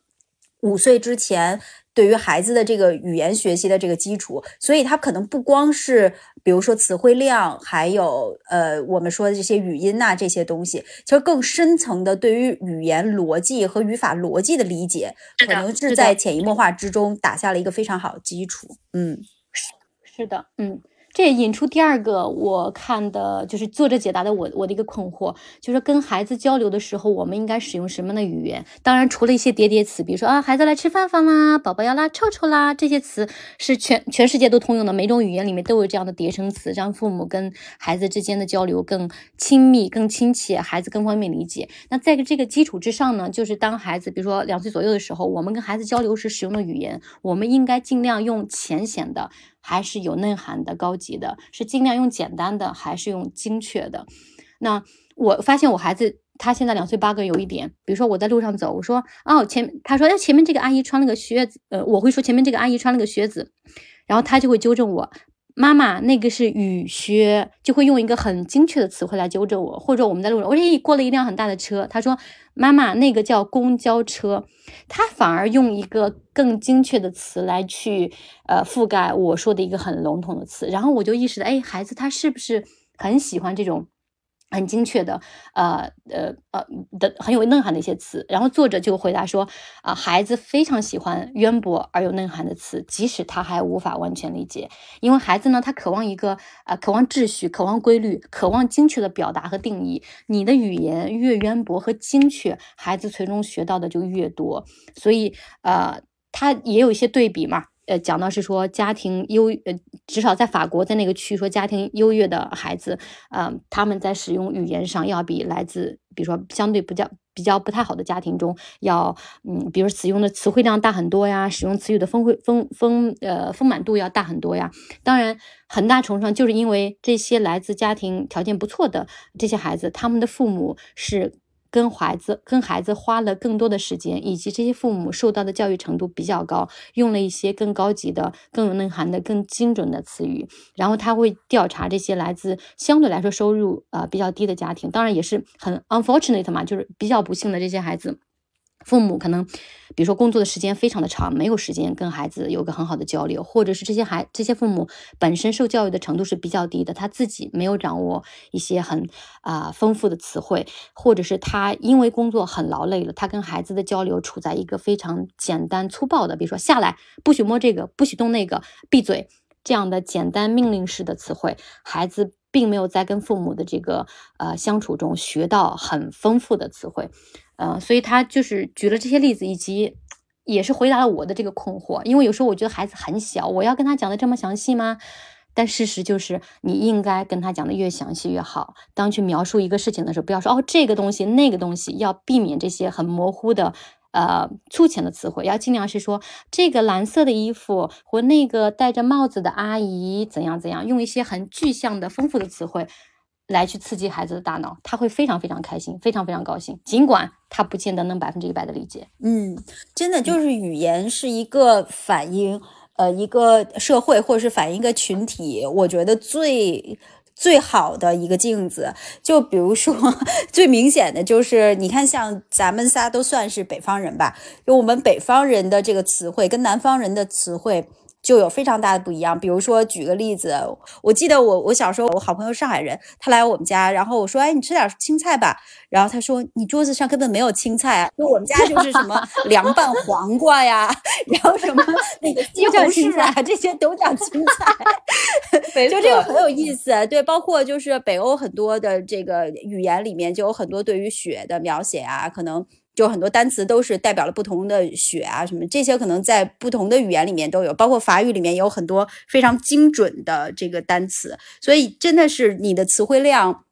五岁之前。对于孩子的这个语言学习的这个基础，所以他可能不光是，比如说词汇量，还有呃我们说的这些语音呐这些东西，其实更深层的对于语言逻辑和语法逻辑的理解，可能是在潜移默化之中打下了一个非常好的基础。嗯，是是的，嗯。这也引出第二个我看的，就是作者解答的我我的一个困惑，就是跟孩子交流的时候，我们应该使用什么样的语言？当然，除了一些叠叠词，比如说啊，孩子来吃饭饭啦，宝宝要拉臭臭啦，这些词是全全世界都通用的，每种语言里面都有这样的叠声词，让父母跟孩子之间的交流更亲密、更亲切，孩子更方便理解。那在这个基础之上呢，就是当孩子比如说两岁左右的时候，我们跟孩子交流时使用的语言，我们应该尽量用浅显的。还是有内涵的、高级的，是尽量用简单的，还是用精确的？那我发现我孩子他现在两岁八个月，有一点，比如说我在路上走，我说哦前，他说哎前面这个阿姨穿了个靴子，呃我会说前面这个阿姨穿了个靴子，然后他就会纠正我。妈妈，那个是雨靴，就会用一个很精确的词汇来纠正我。或者我们在路上，我说过了一辆很大的车，他说妈妈，那个叫公交车，他反而用一个更精确的词来去呃覆盖我说的一个很笼统的词。然后我就意识到，哎，孩子他是不是很喜欢这种？很精确的，呃呃呃的很有内涵的一些词，然后作者就回答说，啊，孩子非常喜欢渊博而有内涵的词，即使他还无法完全理解，因为孩子呢，他渴望一个，呃，渴望秩序，渴望规律，渴望精确的表达和定义。你的语言越渊博和精确，孩子从中学到的就越多。所以，呃，他也有一些对比嘛。呃，讲到是说家庭优，呃，至少在法国，在那个区说家庭优越的孩子，呃，他们在使用语言上要比来自，比如说相对比较比较不太好的家庭中要，嗯，比如使用的词汇量大很多呀，使用词语的丰汇丰丰呃丰满度要大很多呀。当然，很大程度上就是因为这些来自家庭条件不错的这些孩子，他们的父母是。跟孩子跟孩子花了更多的时间，以及这些父母受到的教育程度比较高，用了一些更高级的、更有内涵的、更精准的词语。然后他会调查这些来自相对来说收入呃比较低的家庭，当然也是很 unfortunate 嘛，就是比较不幸的这些孩子。父母可能，比如说工作的时间非常的长，没有时间跟孩子有个很好的交流，或者是这些孩这些父母本身受教育的程度是比较低的，他自己没有掌握一些很啊丰富的词汇，或者是他因为工作很劳累了，他跟孩子的交流处在一个非常简单粗暴的，比如说下来不许摸这个，不许动那个，闭嘴这样的简单命令式的词汇，孩子并没有在跟父母的这个呃相处中学到很丰富的词汇。呃，所以他就是举了这些例子，以及也是回答了我的这个困惑。因为有时候我觉得孩子很小，我要跟他讲的这么详细吗？但事实就是，你应该跟他讲的越详细越好。当去描述一个事情的时候，不要说哦这个东西那个东西，要避免这些很模糊的、呃粗浅的词汇，要尽量是说这个蓝色的衣服和那个戴着帽子的阿姨怎样怎样，用一些很具象的、丰富的词汇。来去刺激孩子的大脑，他会非常非常开心，非常非常高兴。尽管他不见得能百分之一百的理解。嗯，真的就是语言是一个反映呃一个社会或者是反映一个群体，我觉得最。最好的一个镜子，就比如说 (laughs) 最明显的就是，你看，像咱们仨都算是北方人吧，就我们北方人的这个词汇跟南方人的词汇。就有非常大的不一样。比如说，举个例子，我记得我我小时候，我好朋友上海人，他来我们家，然后我说：“哎，你吃点青菜吧。”然后他说：“你桌子上根本没有青菜啊！”就我们家就是什么 (laughs) 凉拌黄瓜呀，然后什么 (laughs) 那个西红柿啊，这些都叫青菜。(laughs) 就这个很有意思。对，包括就是北欧很多的这个语言里面，就有很多对于雪的描写啊，可能。就很多单词都是代表了不同的雪啊，什么这些可能在不同的语言里面都有，包括法语里面有很多非常精准的这个单词，所以真的是你的词汇量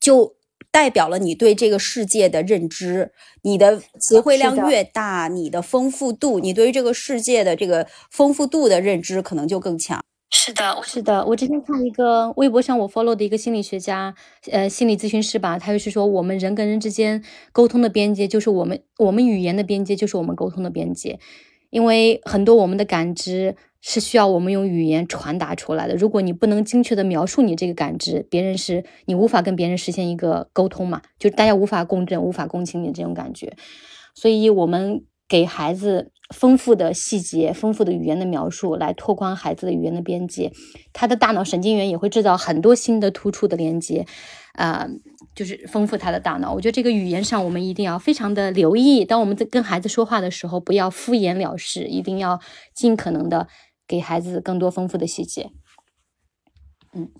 就代表了你对这个世界的认知。你的词汇量越大，你的丰富度，你对于这个世界的这个丰富度的认知可能就更强。是的，是的，我之前看一个微博上我 follow 的一个心理学家，呃，心理咨询师吧，他就是说，我们人跟人之间沟通的边界，就是我们我们语言的边界，就是我们沟通的边界，因为很多我们的感知是需要我们用语言传达出来的。如果你不能精确的描述你这个感知，别人是你无法跟别人实现一个沟通嘛，就大家无法共振、无法共情你这种感觉，所以我们。给孩子丰富的细节、丰富的语言的描述，来拓宽孩子的语言的边界，他的大脑神经元也会制造很多新的突触的连接，啊，就是丰富他的大脑。我觉得这个语言上，我们一定要非常的留意。当我们在跟孩子说话的时候，不要敷衍了事，一定要尽可能的给孩子更多丰富的细节。嗯。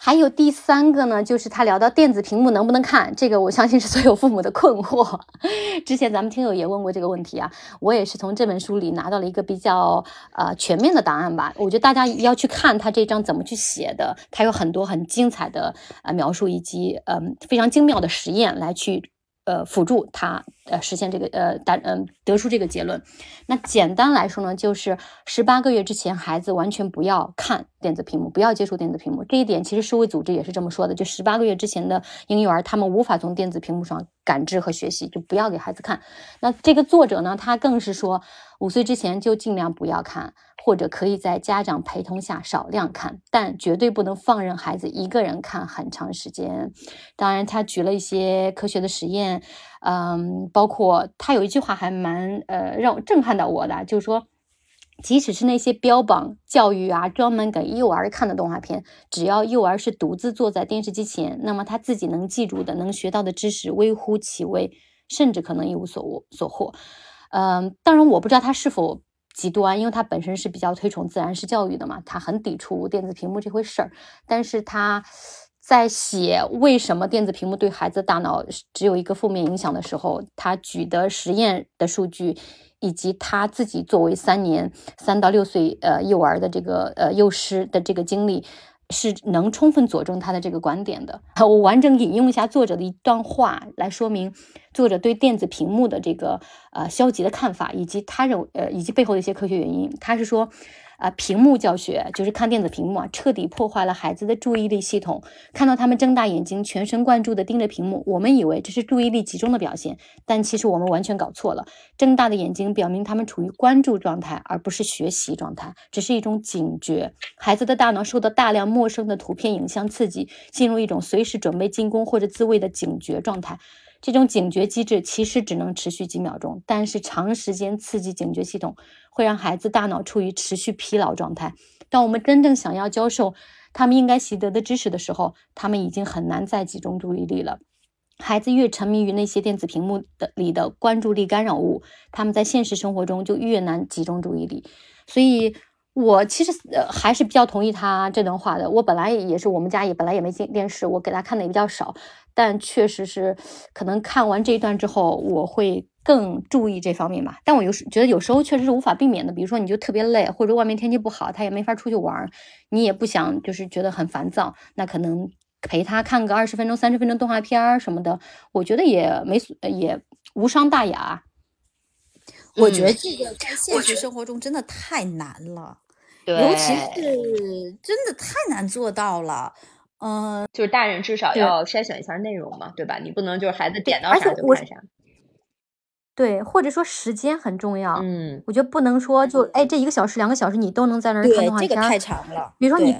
还有第三个呢，就是他聊到电子屏幕能不能看，这个我相信是所有父母的困惑。(laughs) 之前咱们听友也问过这个问题啊，我也是从这本书里拿到了一个比较呃全面的答案吧。我觉得大家要去看他这章怎么去写的，他有很多很精彩的呃描述以及嗯非常精妙的实验来去。呃，辅助他呃实现这个呃达嗯得出这个结论。那简单来说呢，就是十八个月之前，孩子完全不要看电子屏幕，不要接触电子屏幕。这一点其实世卫组织也是这么说的，就十八个月之前的婴幼儿，他们无法从电子屏幕上感知和学习，就不要给孩子看。那这个作者呢，他更是说，五岁之前就尽量不要看。或者可以在家长陪同下少量看，但绝对不能放任孩子一个人看很长时间。当然，他举了一些科学的实验，嗯，包括他有一句话还蛮呃让我震撼到我的，就是说，即使是那些标榜教育啊、专门给幼儿看的动画片，只要幼儿是独自坐在电视机前，那么他自己能记住的、能学到的知识微乎其微，甚至可能一无所所获。嗯，当然我不知道他是否。极端，因为他本身是比较推崇自然式教育的嘛，他很抵触电子屏幕这回事儿。但是他在写为什么电子屏幕对孩子大脑只有一个负面影响的时候，他举的实验的数据，以及他自己作为三年三到六岁呃幼儿的这个呃幼师的这个经历。是能充分佐证他的这个观点的。(laughs) 我完整引用一下作者的一段话，来说明作者对电子屏幕的这个呃消极的看法，以及他认为呃以及背后的一些科学原因。他是说。啊，屏幕教学就是看电子屏幕啊，彻底破坏了孩子的注意力系统。看到他们睁大眼睛，全神贯注地盯着屏幕，我们以为这是注意力集中的表现，但其实我们完全搞错了。睁大的眼睛表明他们处于关注状态，而不是学习状态，只是一种警觉。孩子的大脑受到大量陌生的图片影像刺激，进入一种随时准备进攻或者自卫的警觉状态。这种警觉机制其实只能持续几秒钟，但是长时间刺激警觉系统会让孩子大脑处于持续疲劳状态。当我们真正想要教授他们应该习得的知识的时候，他们已经很难再集中注意力了。孩子越沉迷于那些电子屏幕的里的关注力干扰物，他们在现实生活中就越难集中注意力。所以。我其实呃还是比较同意他这段话的。我本来也是，我们家也本来也没电电视，我给他看的也比较少。但确实是，可能看完这一段之后，我会更注意这方面吧。但我有时觉得有时候确实是无法避免的。比如说，你就特别累，或者外面天气不好，他也没法出去玩，你也不想就是觉得很烦躁，那可能陪他看个二十分钟、三十分钟动画片儿什么的，我觉得也没也无伤大雅。我觉得这个在现实生活中真的太难了。尤其是真的太难做到了，嗯，就是大人至少要筛选一下内容嘛，对吧？你不能就是孩子点到而且我啥就看啥。对，或者说时间很重要。嗯我觉得不能说就哎这一个小时两个小时你都能在那儿看动画，片儿这个太长了。比如说你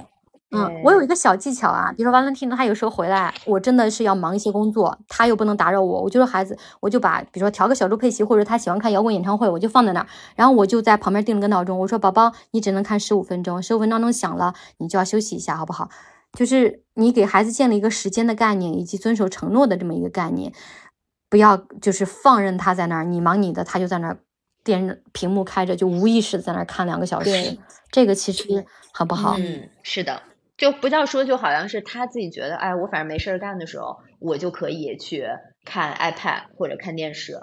嗯，我有一个小技巧啊，比如说 Valentine 他有时候回来，我真的是要忙一些工作，他又不能打扰我，我就说孩子，我就把比如说调个小猪佩奇，或者他喜欢看摇滚演唱会，我就放在那儿，然后我就在旁边定了个闹钟，我说宝宝，你只能看十五分钟，十五分钟闹钟响了，你就要休息一下，好不好？就是你给孩子建立一个时间的概念，以及遵守承诺的这么一个概念，不要就是放任他在那儿，你忙你的，他就在那儿电屏幕开着，就无意识的在那儿看两个小时，这个其实很不好。嗯，是的，就不叫说，就好像是他自己觉得，哎，我反正没事儿干的时候，我就可以去看 iPad 或者看电视。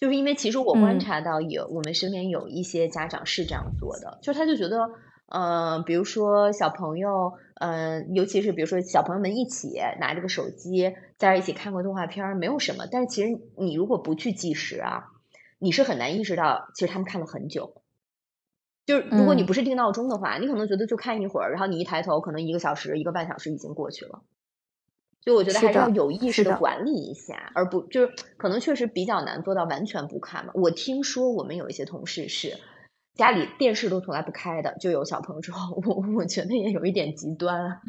就是因为其实我观嗯察到有、我们身边有一些家长是这样做的，就是他就觉得，嗯、比如说小朋友，嗯、尤其是比如说小朋友们一起拿着个手机在一起看个动画片儿，没有什么。但是其实你如果不去计时啊，你是很难意识到，其实他们看了很久。就是如果你嗯不是定闹钟的话，你可能觉得就看一会儿，然后你一抬头，可能一个小时、一个半小时已经过去了。所以我觉得还是要有意识的管理一下，而不就是可能确实比较难做到完全不看嘛。我听说我们有一些同事是家里电视都从来不开的，就有小朋友之后，我我觉得也有一点极端啊。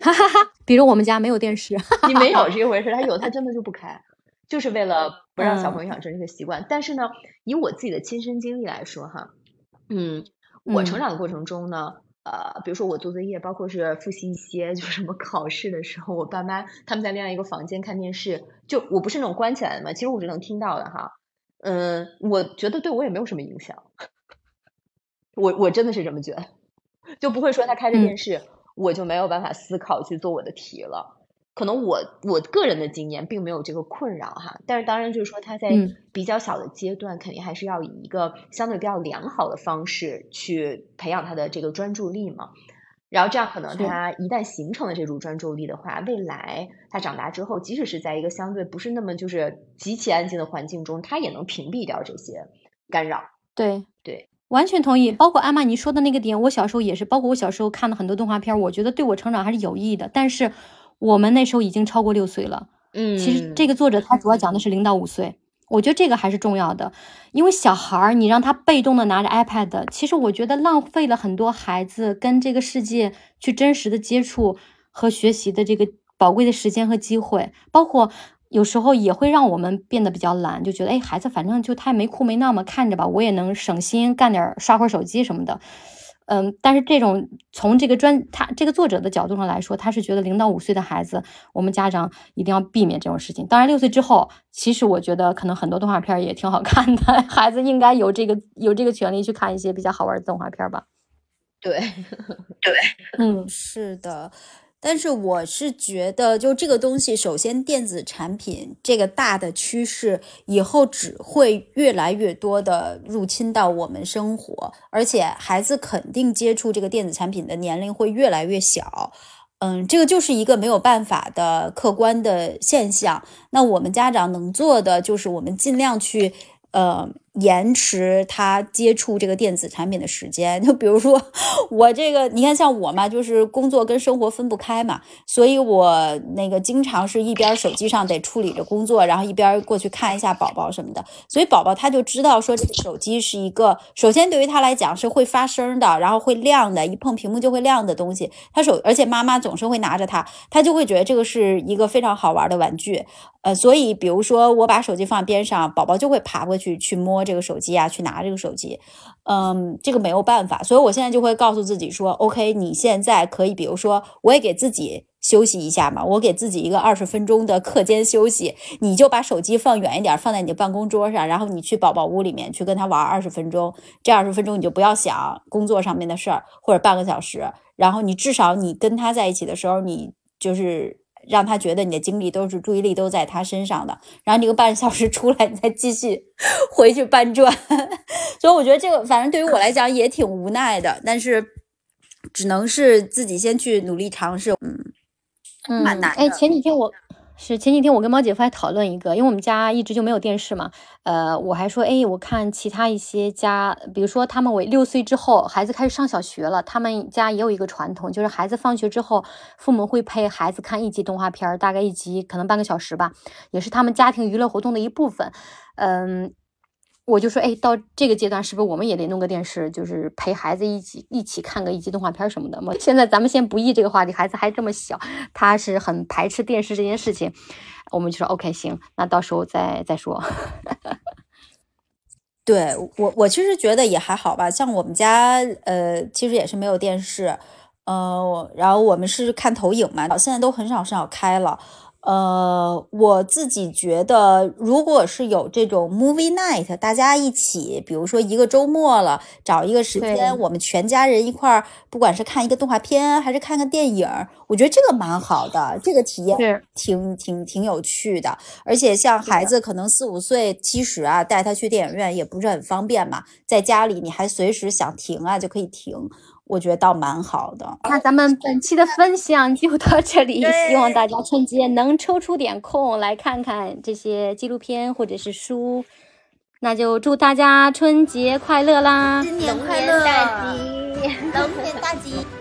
哈哈哈，比如我们家没有电视，(laughs) 你没有 (laughs) 这回事，他有他真的就不开，就是为了不让小嗯朋友养成这个习惯。但是呢，以我自己的亲身经历来说哈，嗯，我成嗯长的过程中呢，呃，比如说我做作业，包括是复习一些就是什么考试的时候，我爸妈他们在另外一个房间看电视，就我不是那种关起来的嘛，其实我是能听到的哈。嗯，我觉得对我也没有什么影响，我我真的是这么觉得，就不会说他开着嗯电视，我就没有办法思考去做我的题了。可能我我个人的经验并没有这个困扰哈，但是当然就是说他在嗯比较小的阶段，肯定还是要以一个相对比较良好的方式去培养他的这个专注力嘛。然后这样可能他一旦形成了这种专注力的话，未来他长大之后，即使是在一个相对不是那么就是极其安静的环境中，他也能屏蔽掉这些干扰。对对，完全同意。包括艾玛你说的那个点，我小时候也是，包括我小时候看的很多动画片，我觉得对我成长还是有意义的。但是我们那时候已经超过六岁了。嗯，其实这个作者他主要讲的是零到五岁，我觉得这个还是重要的，因为小孩儿你让他被动的拿着 iPad，其实我觉得浪费了很多孩子跟这个世界去真实的接触和学习的这个宝贵的时间和机会，包括。有时候也会让我们变得比较懒，就觉得哎，孩子反正就他也没哭没闹嘛，看着吧，我也能省心，干点刷会儿手机什么的。嗯，但是这种从这个专他这个作者的角度上来说，他是觉得零到五岁的孩子，我们家长一定要避免这种事情。当然，六岁之后，其实我觉得可能很多动画片也挺好看的，(laughs) 孩子应该有这个有这个权利去看一些比较好玩的动画片吧。对。(laughs) 对，嗯是的，但是我是觉得，就这个东西，首先电子产品这个大的趋势，以后只会越来越多的入侵到我们生活，而且孩子肯定接触这个电子产品的年龄会越来越小。嗯，这个就是一个没有办法的客观的现象。那我们家长能做的，就是我们尽量去呃延迟他接触这个电子产品的时间。就比如说我这个，你看像我嘛，就是工作跟生活分不开嘛，所以我那个经常是一边手机上得处理着工作，然后一边过去看一下宝宝什么的。所以宝宝他就知道说这个手机是一个，首先对于他来讲是会发声的，然后会亮的，一碰屏幕就会亮的东西。他手，而且妈妈总是会拿着它，他就会觉得这个是一个非常好玩的玩具。呃，所以比如说我把手机放边上，宝宝就会爬过去去摸这个手机啊，去拿这个手机。嗯，这个没有办法，所以我现在就会告诉自己说，OK，你现在可以，比如说我也给自己休息一下嘛，我给自己一个二十分钟的课间休息，你就把手机放远一点，放在你的办公桌上，然后你去宝宝屋里面去跟他玩二十分钟，这二十分钟你就不要想工作上面的事儿，或者半个小时，然后你至少你跟他在一起的时候，你就是。让他觉得你的精力都是注意力都在他身上的，然后你个半小时出来，你再继续 (laughs) 回去搬砖。(laughs) 所以我觉得这个反正对于我来讲也挺无奈的，但是只能是自己先去努力尝试。嗯，嗯，蛮难哎，前几天我是前几天我跟猫姐夫还讨论一个，因为我们家一直就没有电视嘛，呃，我还说，哎，我看其他一些家，比如说他们为六岁之后，孩子开始上小学了，他们家也有一个传统，就是孩子放学之后，父母会陪孩子看一集动画片，大概一集可能半个小时吧，也是他们家庭娱乐活动的一部分，嗯。我就说，哎，到这个阶段是不是我们也得弄个电视，就是陪孩子一起一起看个一集动画片什么的？现在咱们先不议这个话题，孩子还这么小，他是很排斥电视这件事情。我们就说，OK，行，那到时候再再说。(laughs) 对我，我其实觉得也还好吧。像我们家，呃，其实也是没有电视，呃，然后我们是看投影嘛，现在都很少很少开了。呃，我自己觉得，如果是有这种 movie night，大家一起，比如说一个周末了，找一个时间，我们全家人一块儿，不管是看一个动画片，还是看个电影，我觉得这个蛮好的，这个体验挺挺挺有趣的。而且像孩子可能四五岁，其实啊，带他去电影院也不是很方便嘛，在家里你还随时想停啊就可以停。我觉得倒蛮好的。那咱们本期的分享就到这里，希望大家春节能抽出点空来看看这些纪录片或者是书。那就祝大家春节快乐啦！新年快乐，(laughs) 龙年大吉，龙年大吉。